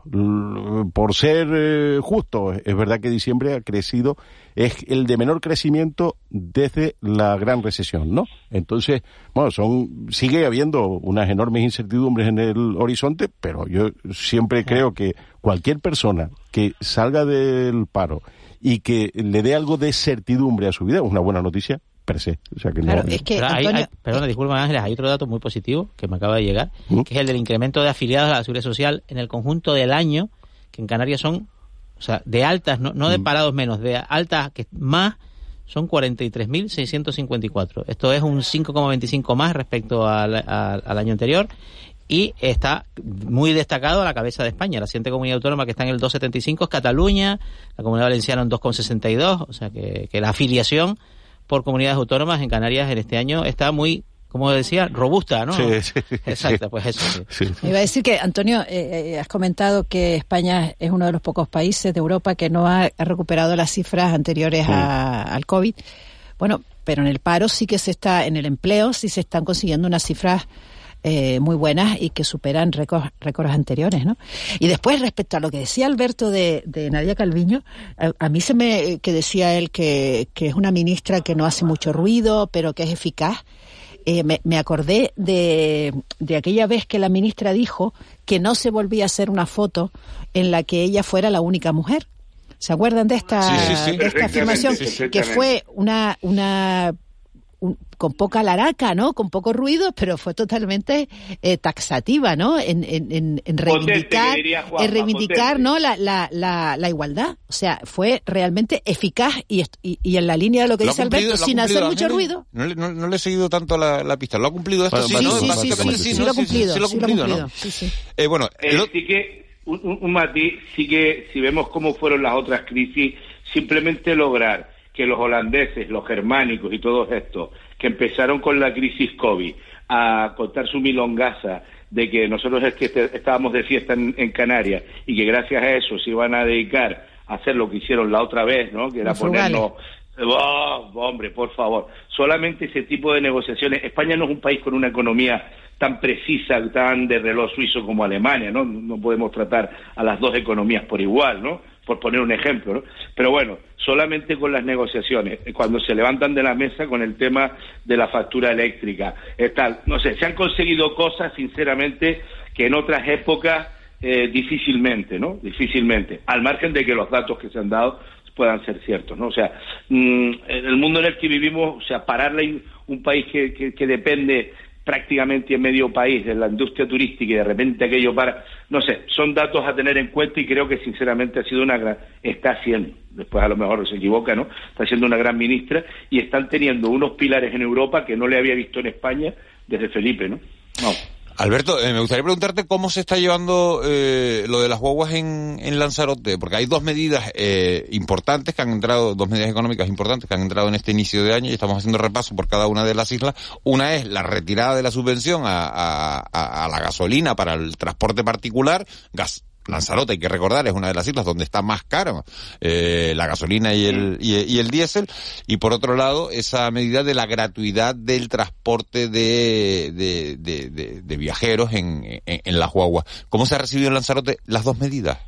Por ser eh, justo, es verdad que diciembre ha crecido, es el de menor crecimiento desde la gran recesión, ¿no? Entonces, bueno, son, sigue habiendo unas enormes incertidumbres en el horizonte, pero yo siempre creo que cualquier persona que salga del paro y que le dé algo de certidumbre a su vida es una buena noticia per se. O sea que no- Pero hay- hay- perdona, disculpa Ángeles, hay otro dato muy positivo que me acaba de llegar, ¿Mm? que es el del incremento de afiliados a la Seguridad Social en el conjunto del año, que en Canarias son, o sea, de altas, no, no de Mm. parados menos, de altas que más son 43.654. Esto es un 5,25 más respecto al, al- al año anterior y está muy destacado a la cabeza de España. La siguiente comunidad autónoma que está en el 2,75 es Cataluña, la comunidad valenciana en 2,62, o sea que, que la afiliación por comunidades autónomas en Canarias en este año está muy como decía, robusta, ¿no? Sí, sí, sí. Exacto, pues eso. sí. Iba a decir que, Antonio, eh, eh, has comentado que España es uno de los pocos países de Europa que no ha, ha recuperado las cifras anteriores a- al COVID. Bueno, pero en el paro sí que se está, en el empleo sí se están consiguiendo unas cifras eh, muy buenas y que superan récords, récords anteriores, ¿no? Y después, respecto a lo que decía Alberto de, de Nadia Calviño, a, a mí se me, que decía él que, que es una ministra que no hace mucho ruido, pero que es eficaz. Eh, me, me acordé de, de aquella vez que la ministra dijo que no se volvía a hacer una foto en la que ella fuera la única mujer. ¿Se acuerdan de esta, Sí, sí, sí. de esta afirmación? Que fue una, una un- con poca laraca, ¿no? Con poco ruido, pero fue totalmente eh, taxativa, ¿no? En, en, en, en Potente, reivindicar, Juanma, en reivindicar. ¿no? La, la, la, la igualdad. O sea, fue realmente eficaz y, y, y en la línea de lo que ¿Lo ha dice cumplido? Alberto, ¿Lo ha sin hacer cumplido, mucho ruido. No le, no, no le he seguido tanto la, la pista. ¿Lo ha cumplido esto? Bueno, sí, sí, ¿no? sí, sí, sí, sí, lo ha cumplido, Sí, lo ha sí lo ha cumplido, ¿no? cumplido, sí, sí. Eh, bueno, Eh, sí que un, un- un matiz, sí que si vemos cómo fueron las otras crisis, simplemente lograr que los holandeses, los germánicos y todos estos, que empezaron con la crisis COVID a contar su milongaza de que nosotros es que este- estábamos de fiesta en, en Canarias y que gracias a eso se iban a dedicar a hacer lo que hicieron la otra vez, ¿no? Que era Los ponernos Oh, hombre, por favor. Solamente ese tipo de negociaciones. España no es un país con una economía tan precisa, tan de reloj suizo como Alemania, ¿no? No podemos tratar a las dos economías por igual, ¿no? Por poner un ejemplo, ¿no? Pero bueno, solamente con las negociaciones, cuando se levantan de la mesa con el tema de la factura eléctrica, tal, no sé, se han conseguido cosas, sinceramente, que en otras épocas eh, difícilmente, ¿no? Difícilmente, al margen de que los datos que se han dado puedan ser ciertos, ¿no? O sea, mm, en el mundo en el que vivimos, o sea, parar la in- un país que, que depende prácticamente en medio país de la industria turística y de repente aquello para, no sé, son datos a tener en cuenta y creo que sinceramente ha sido una gran, está haciendo, después a lo mejor se equivoca, ¿no? Está siendo una gran ministra y están teniendo unos pilares en Europa que no le había visto en España desde Felipe, ¿no? Vamos. Alberto, eh, me gustaría preguntarte cómo se está llevando eh, lo de las guaguas en, en Lanzarote, porque hay dos medidas eh, importantes que han entrado, dos medidas económicas importantes que han entrado en este inicio de año y estamos haciendo repaso por cada una de las islas. Una es la retirada de la subvención a, a- a- a la gasolina para el transporte particular, gas. Lanzarote, hay que recordar, es una de las islas donde está más caro eh, la gasolina y el, y, y el diésel. Y por otro lado, esa medida de la gratuidad del transporte de, de, de- viajeros en, en, en las guaguas. ¿Cómo se ha recibido en Lanzarote las dos medidas?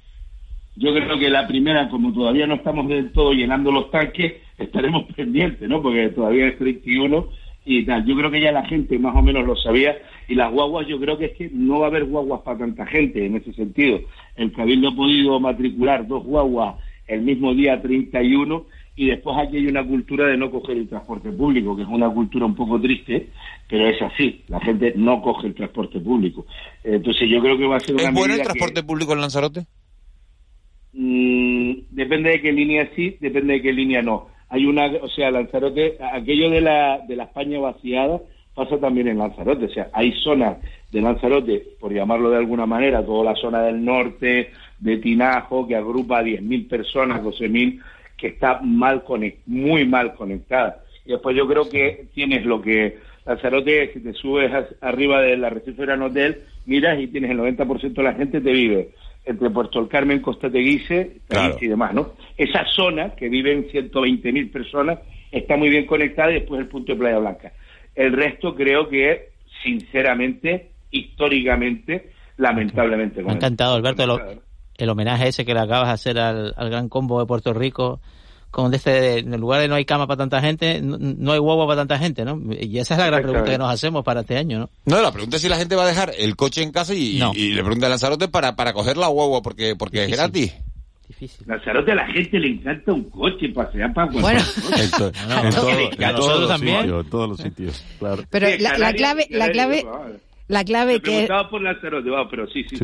Yo creo que la primera, como todavía no estamos del todo llenando los tanques, estaremos pendientes, ¿no? Porque todavía es 31 y tal. Yo creo que ya la gente más o menos lo sabía y las guaguas yo creo que es que no va a haber guaguas para tanta gente en ese sentido. El Cabildo ha podido matricular dos guaguas el mismo día 31 y después aquí hay una cultura de no coger el transporte público, que es una cultura un poco triste, pero es así, la gente no coge el transporte público. Entonces yo creo que va a ser una ¿Es bueno el medida que- transporte público en Lanzarote? Mm, depende de qué línea sí, depende de qué línea no. Hay una, o sea, Lanzarote, aquello de la, de la España vaciada pasa también en Lanzarote. O sea, hay zonas de Lanzarote, por llamarlo de alguna manera, toda la zona del norte, de Tinajo, que agrupa a 10.000 personas, 12.000, que está mal conect, muy mal conectada. Y después yo creo que tienes lo que Lanzarote, si te subes arriba del arrecife Gran Hotel, miras y tienes el 90% de la gente te vive entre Puerto del Carmen, Costa Teguise Claro. y demás, ¿no? Esa zona, que viven 120.000 personas, está muy bien conectada y después el punto de Playa Blanca. El resto creo que, sinceramente, históricamente, lamentablemente... Me ha encantado, Alberto, el, el homenaje ese que le acabas de hacer al, al gran combo de Puerto Rico. Con este, en el lugar de no hay cama para tanta gente, no, no hay huevo para tanta gente, ¿no? Y esa es la gran pregunta que nos hacemos para este año, ¿no? No, la pregunta es si la gente va a dejar el coche en casa y, No. y le pregunta a Lanzarote para, para coger la guagua porque, porque es gratis. Lanzarote a la gente le encanta un coche, pasear para Bueno. En, to- No, en no, todo- en a todos nosotros los también. sitios, en todos los sitios, claro. Pero Sí, la, la Canarias, clave, la Canarias, clave, vale. la clave que preguntaba por Lanzarote, va, pero sí, sí.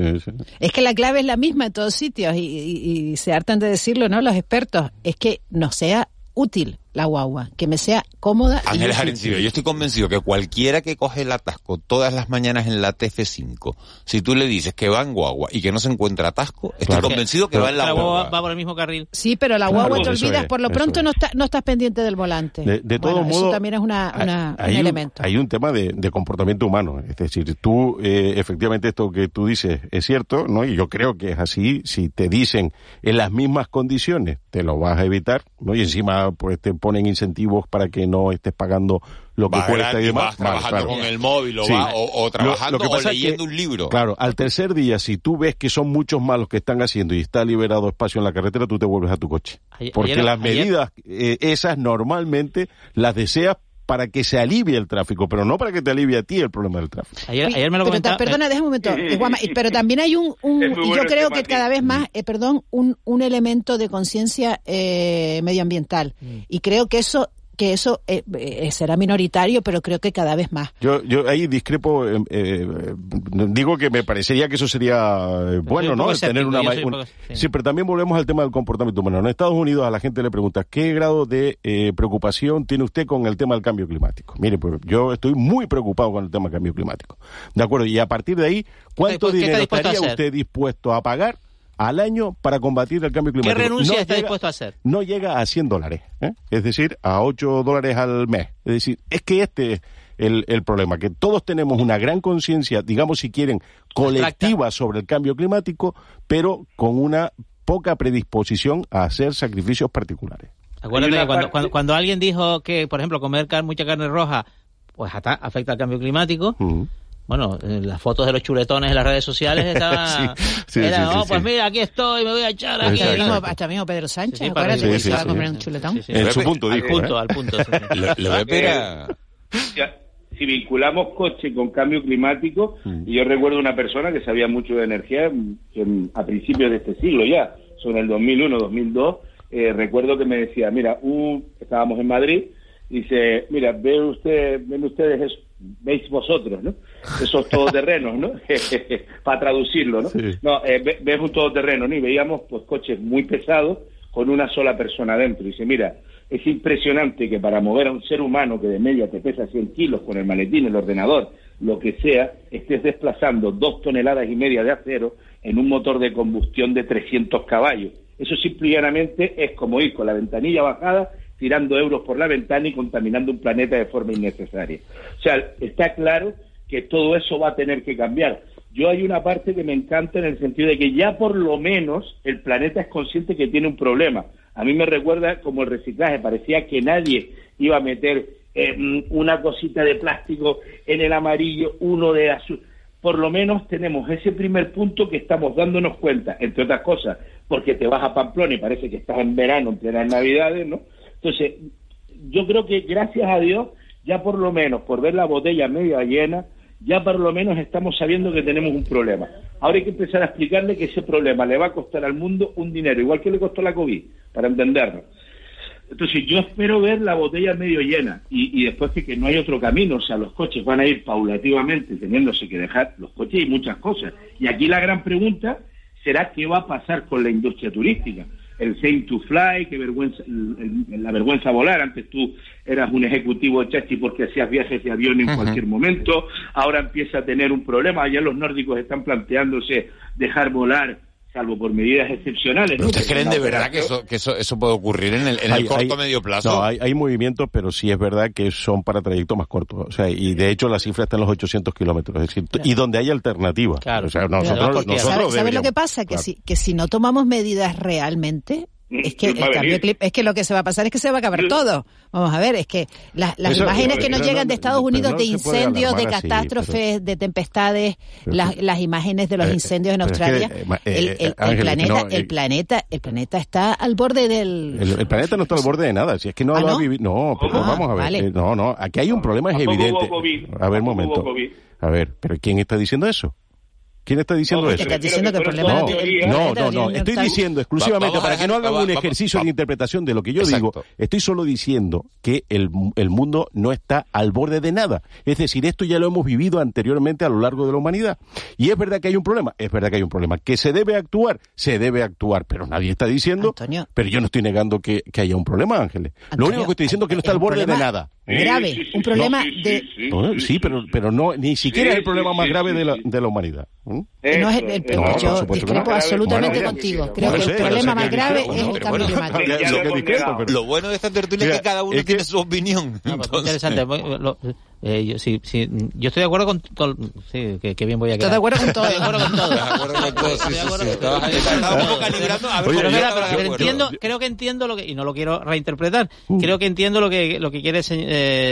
es que la clave es la misma en todos sitios y, y- y se hartan de decirlo, ¿no? Los expertos es que nos sea útil la guagua, que me sea cómoda. y Ángeles. Arencibia, yo estoy convencido que cualquiera que coge el atasco todas las mañanas en la TF5, si tú le dices que va en guagua y que no se encuentra atasco, estoy Claro. convencido que Pero va en la la guagua guagua. va por el mismo carril. Sí, pero la Claro, guagua te olvidas, es, por lo pronto es. no, está, no estás pendiente del volante. De, de Bueno, todos eso también es una, una- hay un un, elemento. hay un tema de, de comportamiento humano. Es decir, tú, eh, efectivamente, esto que tú dices es cierto, ¿no? Y yo creo que es así. Si te dicen en las mismas condiciones, te lo vas a evitar, ¿no? Y encima, pues te ponen incentivos para que no estés pagando lo que cuesta y demás. vas trabajando con el móvil, o va- o- o trabajando, o pasa es leyendo un libro. Claro, al tercer día, si tú ves que son muchos más los que están haciendo y está liberado espacio en la carretera, tú te vuelves a tu coche. Ayer- Porque ayer- las ayer- medidas eh, esas normalmente las deseas para que se alivie el tráfico, pero no para que te alivie a ti el problema del tráfico. Ayer, ayer me lo pero comentaba. perdona, déjame un momento, eh, pero también hay un, un- bueno yo el creo que cada vez más, eh, perdón, un, un elemento de conciencia eh, medioambiental. Mm. Y creo que eso que eso eh, eh, será minoritario, pero creo que cada vez más. Yo, yo ahí discrepo, eh, eh, digo que me parecería que eso sería eh, bueno, ¿no? tener una, un poco- sí. sí, pero también volvemos al tema del comportamiento humano. En Estados Unidos a la gente le pregunta, ¿qué grado de eh, preocupación tiene usted con el tema del cambio climático? Mire, pues yo estoy muy preocupado con el tema del cambio climático. ¿De acuerdo? Y a partir de ahí, ¿cuánto ¿Qué está dinero estaría usted dispuesto a pagar al año para combatir el cambio ¿Qué climático? renuncia No está llega- dispuesto a hacer? no llega a 100 dólares, ¿eh? es decir, a 8 dólares al mes. Es decir, es que este es el, el problema, que todos tenemos una gran conciencia, digamos si quieren, colectiva sobre el cambio climático, pero con una poca predisposición a hacer sacrificios particulares. Acuérdate que cuando, cuando, cuando alguien dijo que, por ejemplo, comer car- mucha carne roja pues afecta al cambio climático, bueno, en las fotos de los chuletones en las redes sociales estaban... Sí, sí, era, sí, sí, "Oh, pues mira, aquí estoy, me voy a echar aquí. Hasta Exacto. mismo, hasta mismo Pedro Sánchez, Sí, sí, acuérdate que se va sí, a comer sí. un chuletón. En su punto, al punto, ¿eh? al punto. Le, le voy a pedir a- si vinculamos coche con cambio climático, Mm. y yo recuerdo una persona que sabía mucho de energía a principios de este siglo ya, sobre el 2001, 2002, eh, recuerdo que me decía, mira, un- estábamos en Madrid, dice, mira, ve usted, ven ustedes eso, veis vosotros, ¿no? Esos todoterrenos, ¿no? Para traducirlo, ¿no? No, eh, ve- ves un todoterreno, ¿no? Y veíamos pues coches muy pesados con una sola persona dentro. Dice, mira, es impresionante que para mover a un ser humano que de media te pesa 100 kilos con el maletín, el ordenador, lo que sea, estés desplazando dos toneladas y media de acero en un motor de combustión de 300 caballos. Eso simple y llanamente es como ir con la ventanilla bajada, tirando euros por la ventana y contaminando un planeta de forma innecesaria. O sea, está claro que todo eso va a tener que cambiar. Yo hay una parte que me encanta en el sentido de que ya por lo menos el planeta es consciente que tiene un problema. A mí me recuerda como el reciclaje, parecía que nadie iba a meter eh, mm, una cosita de plástico en el amarillo, uno de azul. Por lo menos tenemos ese primer punto que estamos dándonos cuenta, entre otras cosas, porque te vas a Pamplona y parece que estás en verano, en plenas Navidades, ¿no? Entonces, yo creo que gracias a Dios, ya por lo menos por ver la botella media llena, ya por lo menos estamos sabiendo que tenemos un problema. Ahora hay que empezar a explicarle que ese problema le va a costar al mundo un dinero, igual que le costó la COVID, para entenderlo. Entonces yo espero ver la botella medio llena y, y después que, que no hay otro camino, o sea, los coches van a ir paulativamente teniéndose que dejar los coches y muchas cosas. Y aquí la gran pregunta será qué va a pasar con la industria turística. El same to fly, que vergüenza, el- el- la vergüenza volar. Antes tú eras un ejecutivo de chachi porque hacías viajes de avión en cualquier momento. Ahora empieza a tener un problema. Ya los nórdicos están planteándose dejar volar, salvo por medidas excepcionales. ¿Pero ¿no? ustedes creen de verdad que eso, que eso, eso puede ocurrir en el, en el corto hay- medio plazo? No, hay, hay movimientos, pero sí es verdad que son para trayectos más cortos. O sea, y de hecho la cifra está en los 800 kilómetros. Es decir, y donde hay alternativa. O sea, nosotros, Claro. nosotros ¿Sabe- ¿Sabes lo deberíamos- que pasa? Que, claro. si, que si no tomamos medidas realmente, es que, el cambio venir. cli- es que lo que se va a pasar es que se va a acabar todo. Vamos a ver, es que las, las Eso- imágenes que nos no- llegan de Estados Unidos no de incendios, de así, catástrofes, de tempestades, Pero las, las imágenes de los Eh, incendios en pero es que, Australia, eh, el, planeta, no, el planeta, el planeta está al borde del. El, planeta no está al borde de nada, si es que no ¿Ah, lo ha no? vivido. No, pero Ah, vamos a ver. vale. eh, no, no, aquí hay un problema, es evidente. A ver, un momento. A ver, pero ¿quién está diciendo eso? ¿Quién está diciendo Que eso? estás diciendo que el problema no, no no, no, no, no estoy diciendo exclusivamente para que no hagan un ejercicio de interpretación de lo que yo Exacto. digo, estoy solo diciendo que el, el mundo no está al borde de nada. Es decir, esto ya lo hemos vivido anteriormente a lo largo de la humanidad. Y es verdad que hay un problema, es verdad que hay un problema. Que se debe actuar, se debe actuar, pero nadie está diciendo, pero yo no estoy negando que, que haya un problema, Ángeles. lo Antonio, único que estoy diciendo es que no está al borde de nada. Grave, un problema de No, Sí, pero, pero no, ni siquiera Sí, es el problema sí, más sí, grave sí, de la, sí. de la humanidad. ¿Mm? que no es el, Eso, el- eso. No, yo discrepo no. absolutamente Bueno, contigo. no Creo que sé, el problema más que grave es el cambio bueno, climático. lo bueno de esta tertulia es que cada uno es que- tiene su opinión. No, pues, Entonces- interesante. Eh, yo, sí, sí, yo estoy de acuerdo con todo. Sí, que, que bien voy a Estás quedar. de acuerdo con todo. Estoy de acuerdo con todo. De acuerdo con todo, sí, Estoy sí. Estabas ahí, calibrando. A ver, Oye, por Pero, mira, entiendo, creo que entiendo lo que, y no lo quiero reinterpretar, creo que entiendo lo que, lo que quiere se-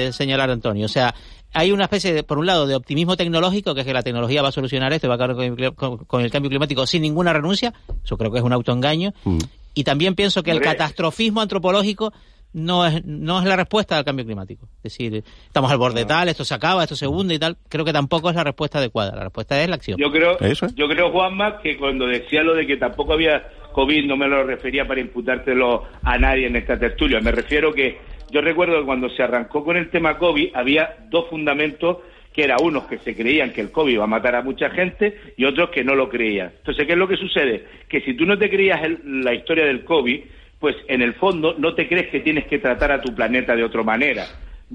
eh, señalar Antonio. O sea, hay una especie, de, por un lado, de optimismo tecnológico, que es que la tecnología va a solucionar esto, va a acabar con, el- con- con el cambio climático sin ninguna renuncia. Eso creo que es un autoengaño. Y también pienso que el catastrofismo antropológico no es, no es la respuesta al cambio climático. Es decir, estamos al borde tal, esto se acaba, esto se hunde y tal. Creo que tampoco es la respuesta adecuada. La respuesta es la acción. Yo creo, Eso es. yo creo, Juanma, que cuando decía lo de que tampoco había COVID, no me lo refería para imputártelo a nadie en esta tertulia. Me refiero que yo recuerdo que cuando se arrancó con el tema COVID, había dos fundamentos que era unos que se creían que el COVID iba a matar a mucha gente y otros que no lo creían. Entonces, ¿qué es lo que sucede? Que si tú no te creías el- la historia del COVID, pues en el fondo no te crees que tienes que tratar a tu planeta de otra manera.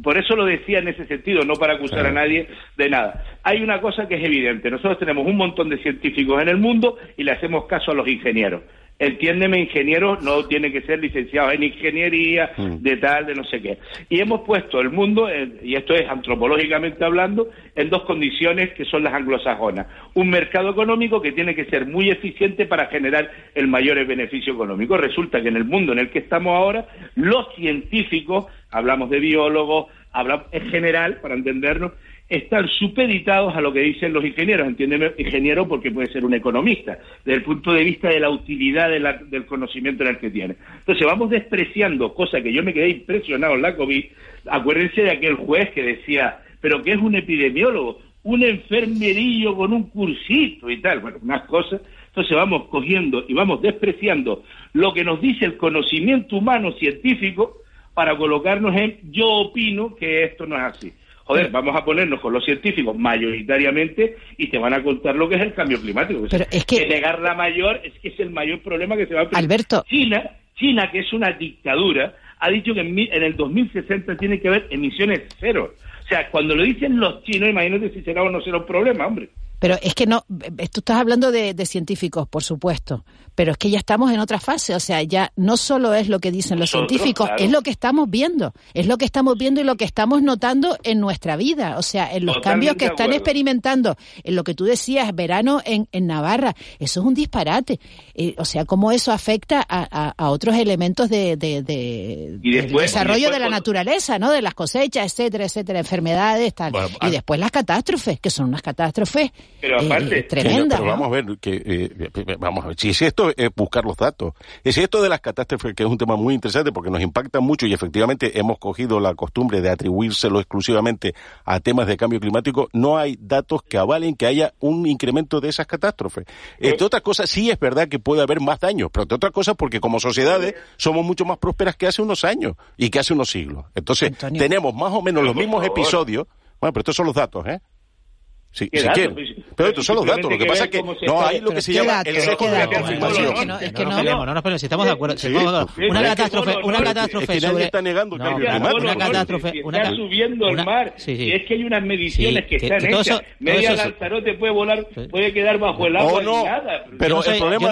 Por eso lo decía en ese sentido, no para acusar a nadie de nada. Hay una cosa que es evidente. Nosotros tenemos un montón de científicos en el mundo y le hacemos caso a los ingenieros. Entiéndeme, ingeniero no tiene que ser licenciado en ingeniería, de tal, de no sé qué. Y hemos puesto el mundo, en- y esto es antropológicamente hablando, en dos condiciones que son las anglosajonas. Un mercado económico que tiene que ser muy eficiente para generar el mayor beneficio económico. Resulta que en el mundo en el que estamos ahora, los científicos, hablamos de biólogos, hablamos en general, para entendernos, están supeditados a lo que dicen los ingenieros. Entiéndeme, ingeniero porque puede ser un economista, desde el punto de vista de la utilidad de la- del conocimiento en el que tiene. Entonces vamos despreciando, cosa que yo me quedé impresionado en la COVID. Acuérdense de aquel juez que decía, pero que es un epidemiólogo, un enfermerillo con un cursito y tal, bueno, unas cosas. Entonces vamos cogiendo y vamos despreciando lo que nos dice el conocimiento humano científico para colocarnos en yo opino que esto no es así. Joder, vamos a ponernos con los científicos mayoritariamente y te van a contar lo que es el cambio climático. Pero es que- negar la mayor es que es el mayor problema que se va a Alberto. China, China, que es una dictadura, ha dicho que en, en el 2060 tiene que haber emisiones cero. O sea, cuando lo dicen los chinos, imagínate si será o no será un problema, hombre. Pero es que no, eh, tú estás hablando de, de científicos, por supuesto, pero es que ya estamos en otra fase, o sea, ya no solo es lo que dicen los Nosotros, científicos, claro. es lo que estamos viendo, es lo que estamos viendo y lo que estamos notando en nuestra vida, o sea, en los Totalmente cambios que están experimentando, en lo que tú decías, verano en, en Navarra, eso es un disparate, Eh, o sea, cómo eso afecta a, a- a otros elementos de, de- de- Y del después- desarrollo y después de la naturaleza, ¿no? De las cosechas, etcétera, etcétera, enfermedades, tal. Bueno, y después las catástrofes, que son unas catástrofes Pero eh, aparte- tremendas. Pero ¿no? vamos a ver, que, eh, vamos a ver, si es esto, es buscar los datos. Es esto de las catástrofes, que es un tema muy interesante porque nos impacta mucho y efectivamente hemos cogido la costumbre de atribuírselo exclusivamente a temas de cambio climático, no hay datos que avalen que haya un incremento de esas catástrofes. Entre otras cosas, sí es verdad que puede haber más daños, pero entre otras cosas porque como sociedades somos mucho más prósperas que hace unos años y que hace unos siglos. Entonces, Antonio. tenemos más o menos los mismos episodios. Bueno, pero estos son los datos, ¿eh? Sí, ¿Qué si datos? quieren. Pues, Pero estos son los datos. Lo que pasa es que no hay lo que se ¿qué llama datos? el ¿Qué sesgo de la confirmación. Es que no- es que no no- nos peleemos, no nos peleemos, si estamos de acuerdo. si Sí, estamos de acuerdo. sí, Una catástrofe, una catástrofe es que nadie está negando el cambio climático. Una catástrofe, una está subiendo el mar, sí, sí. y es que hay unas mediciones que, están hechas. Media Lanzarote puede volar, puede quedar bajo el agua no, nada. pero el problema,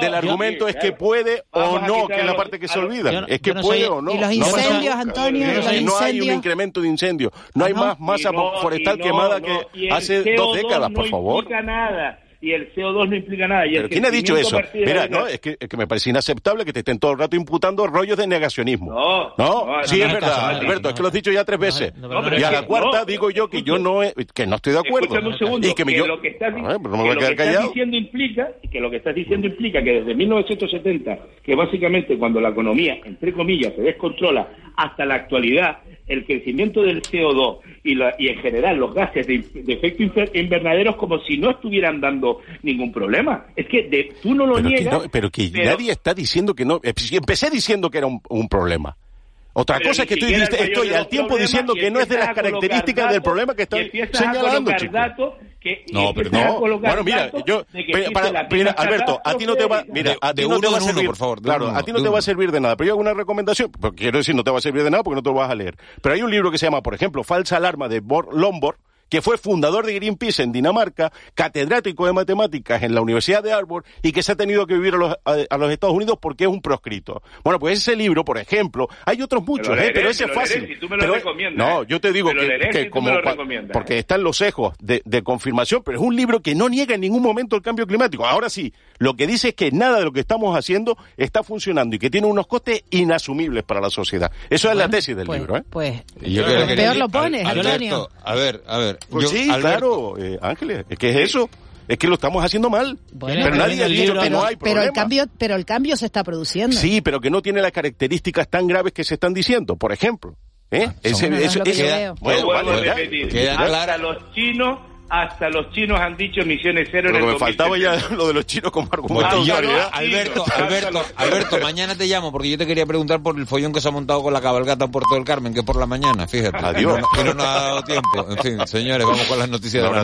del, argumento es que puede o no, que es la parte que se olvida. Es que puede o no. Y los incendios. Antonio, No, hay un incremento de incendios. No hay más masa forestal quemada que el hace CO2 dos décadas, por no favor. implica nada. Y el CO2 no implica nada. Y el ¿Pero quién ha dicho eso? Mira, no, es que, es que me parece inaceptable que te estén todo el rato imputando rollos de negacionismo. No, No, no, sí no, es no, verdad, no, no, Alberto, no, es que lo has dicho ya tres veces. no, no, y a la cuarta no, digo yo que yo no, he- que no estoy de acuerdo. Escúchame un segundo, y que, me que yo, lo que estás, no me voy a quedar callado. diciendo implica, que lo que estás diciendo implica que desde 1970, que básicamente cuando la economía, entre comillas, se descontrola hasta la actualidad, el crecimiento del CO2 y, la- y en general los gases de, de efecto invernadero como si no estuvieran dando ningún problema. Es que de- tú no lo Pero que, niegas. no- pero que pero- nadie está diciendo que no. eh, Empecé diciendo que era un, un problema. Otra Pero cosa es que estoy de al tiempo diciendo que no es de las características del problema que y están empiezas a señalando, datos que- y No, pero no. Bueno, mira, yo, para- mira, Alberto, a ti no te va, mira, a ti de no te uno va a en uno, servir, por favor, claro, uno, a ti no te va a servir de nada, pero yo hago una recomendación, porque quiero decir, no te va a servir de nada porque no te lo vas a leer. Pero hay un libro que se llama, por ejemplo, Falsa alarma de Bor Lombard, que fue fundador de Greenpeace en Dinamarca, catedrático de matemáticas en la Universidad de Harvard y que se ha tenido que vivir a los, a, a los Estados Unidos porque es un proscrito. Bueno, pues ese libro, por ejemplo, hay otros muchos, ¿eh? leeré, pero ese es fácil. leeré si tú me lo Pero- recomiendas, no, ¿eh? yo te digo que, leeré que si como me lo cua- recomiendas, porque están los sesgos de, de confirmación, pero es un libro que no niega en ningún momento el cambio climático. Ahora sí, lo que dice es que nada de lo que estamos haciendo está funcionando y que tiene unos costes inasumibles para la sociedad. Eso es la tesis del libro, ¿eh? Pues Y yo creo que- peor lo pones, Al- Antonio. Alberto, a ver, a ver. Pues yo- sí, Alberto, claro, eh, Ángeles, es que es eso. Es que lo estamos haciendo mal. Bueno, pero nadie ha dicho que no pero- hay pero problema. el cambio, pero el cambio se está produciendo. Sí, pero que no tiene las características tan graves que se están diciendo. Por ejemplo, ¿eh? Ese- no, no es eso- lo que eso- yo veo. bueno, vale, repetir, queda hasta clara- los chinos, hasta los chinos han dicho emisiones cero Pero en el me faltaba ya 2070. lo de los chinos como argumento Bueno, de. Alberto, Alberto, Alberto, mañana te llamo porque yo te quería preguntar por el follón que se ha montado con la cabalgata en Puerto del Carmen, que es por la mañana, fíjate. Adiós. Y no, nos ha dado tiempo. En fin, señores, vamos con las noticias de la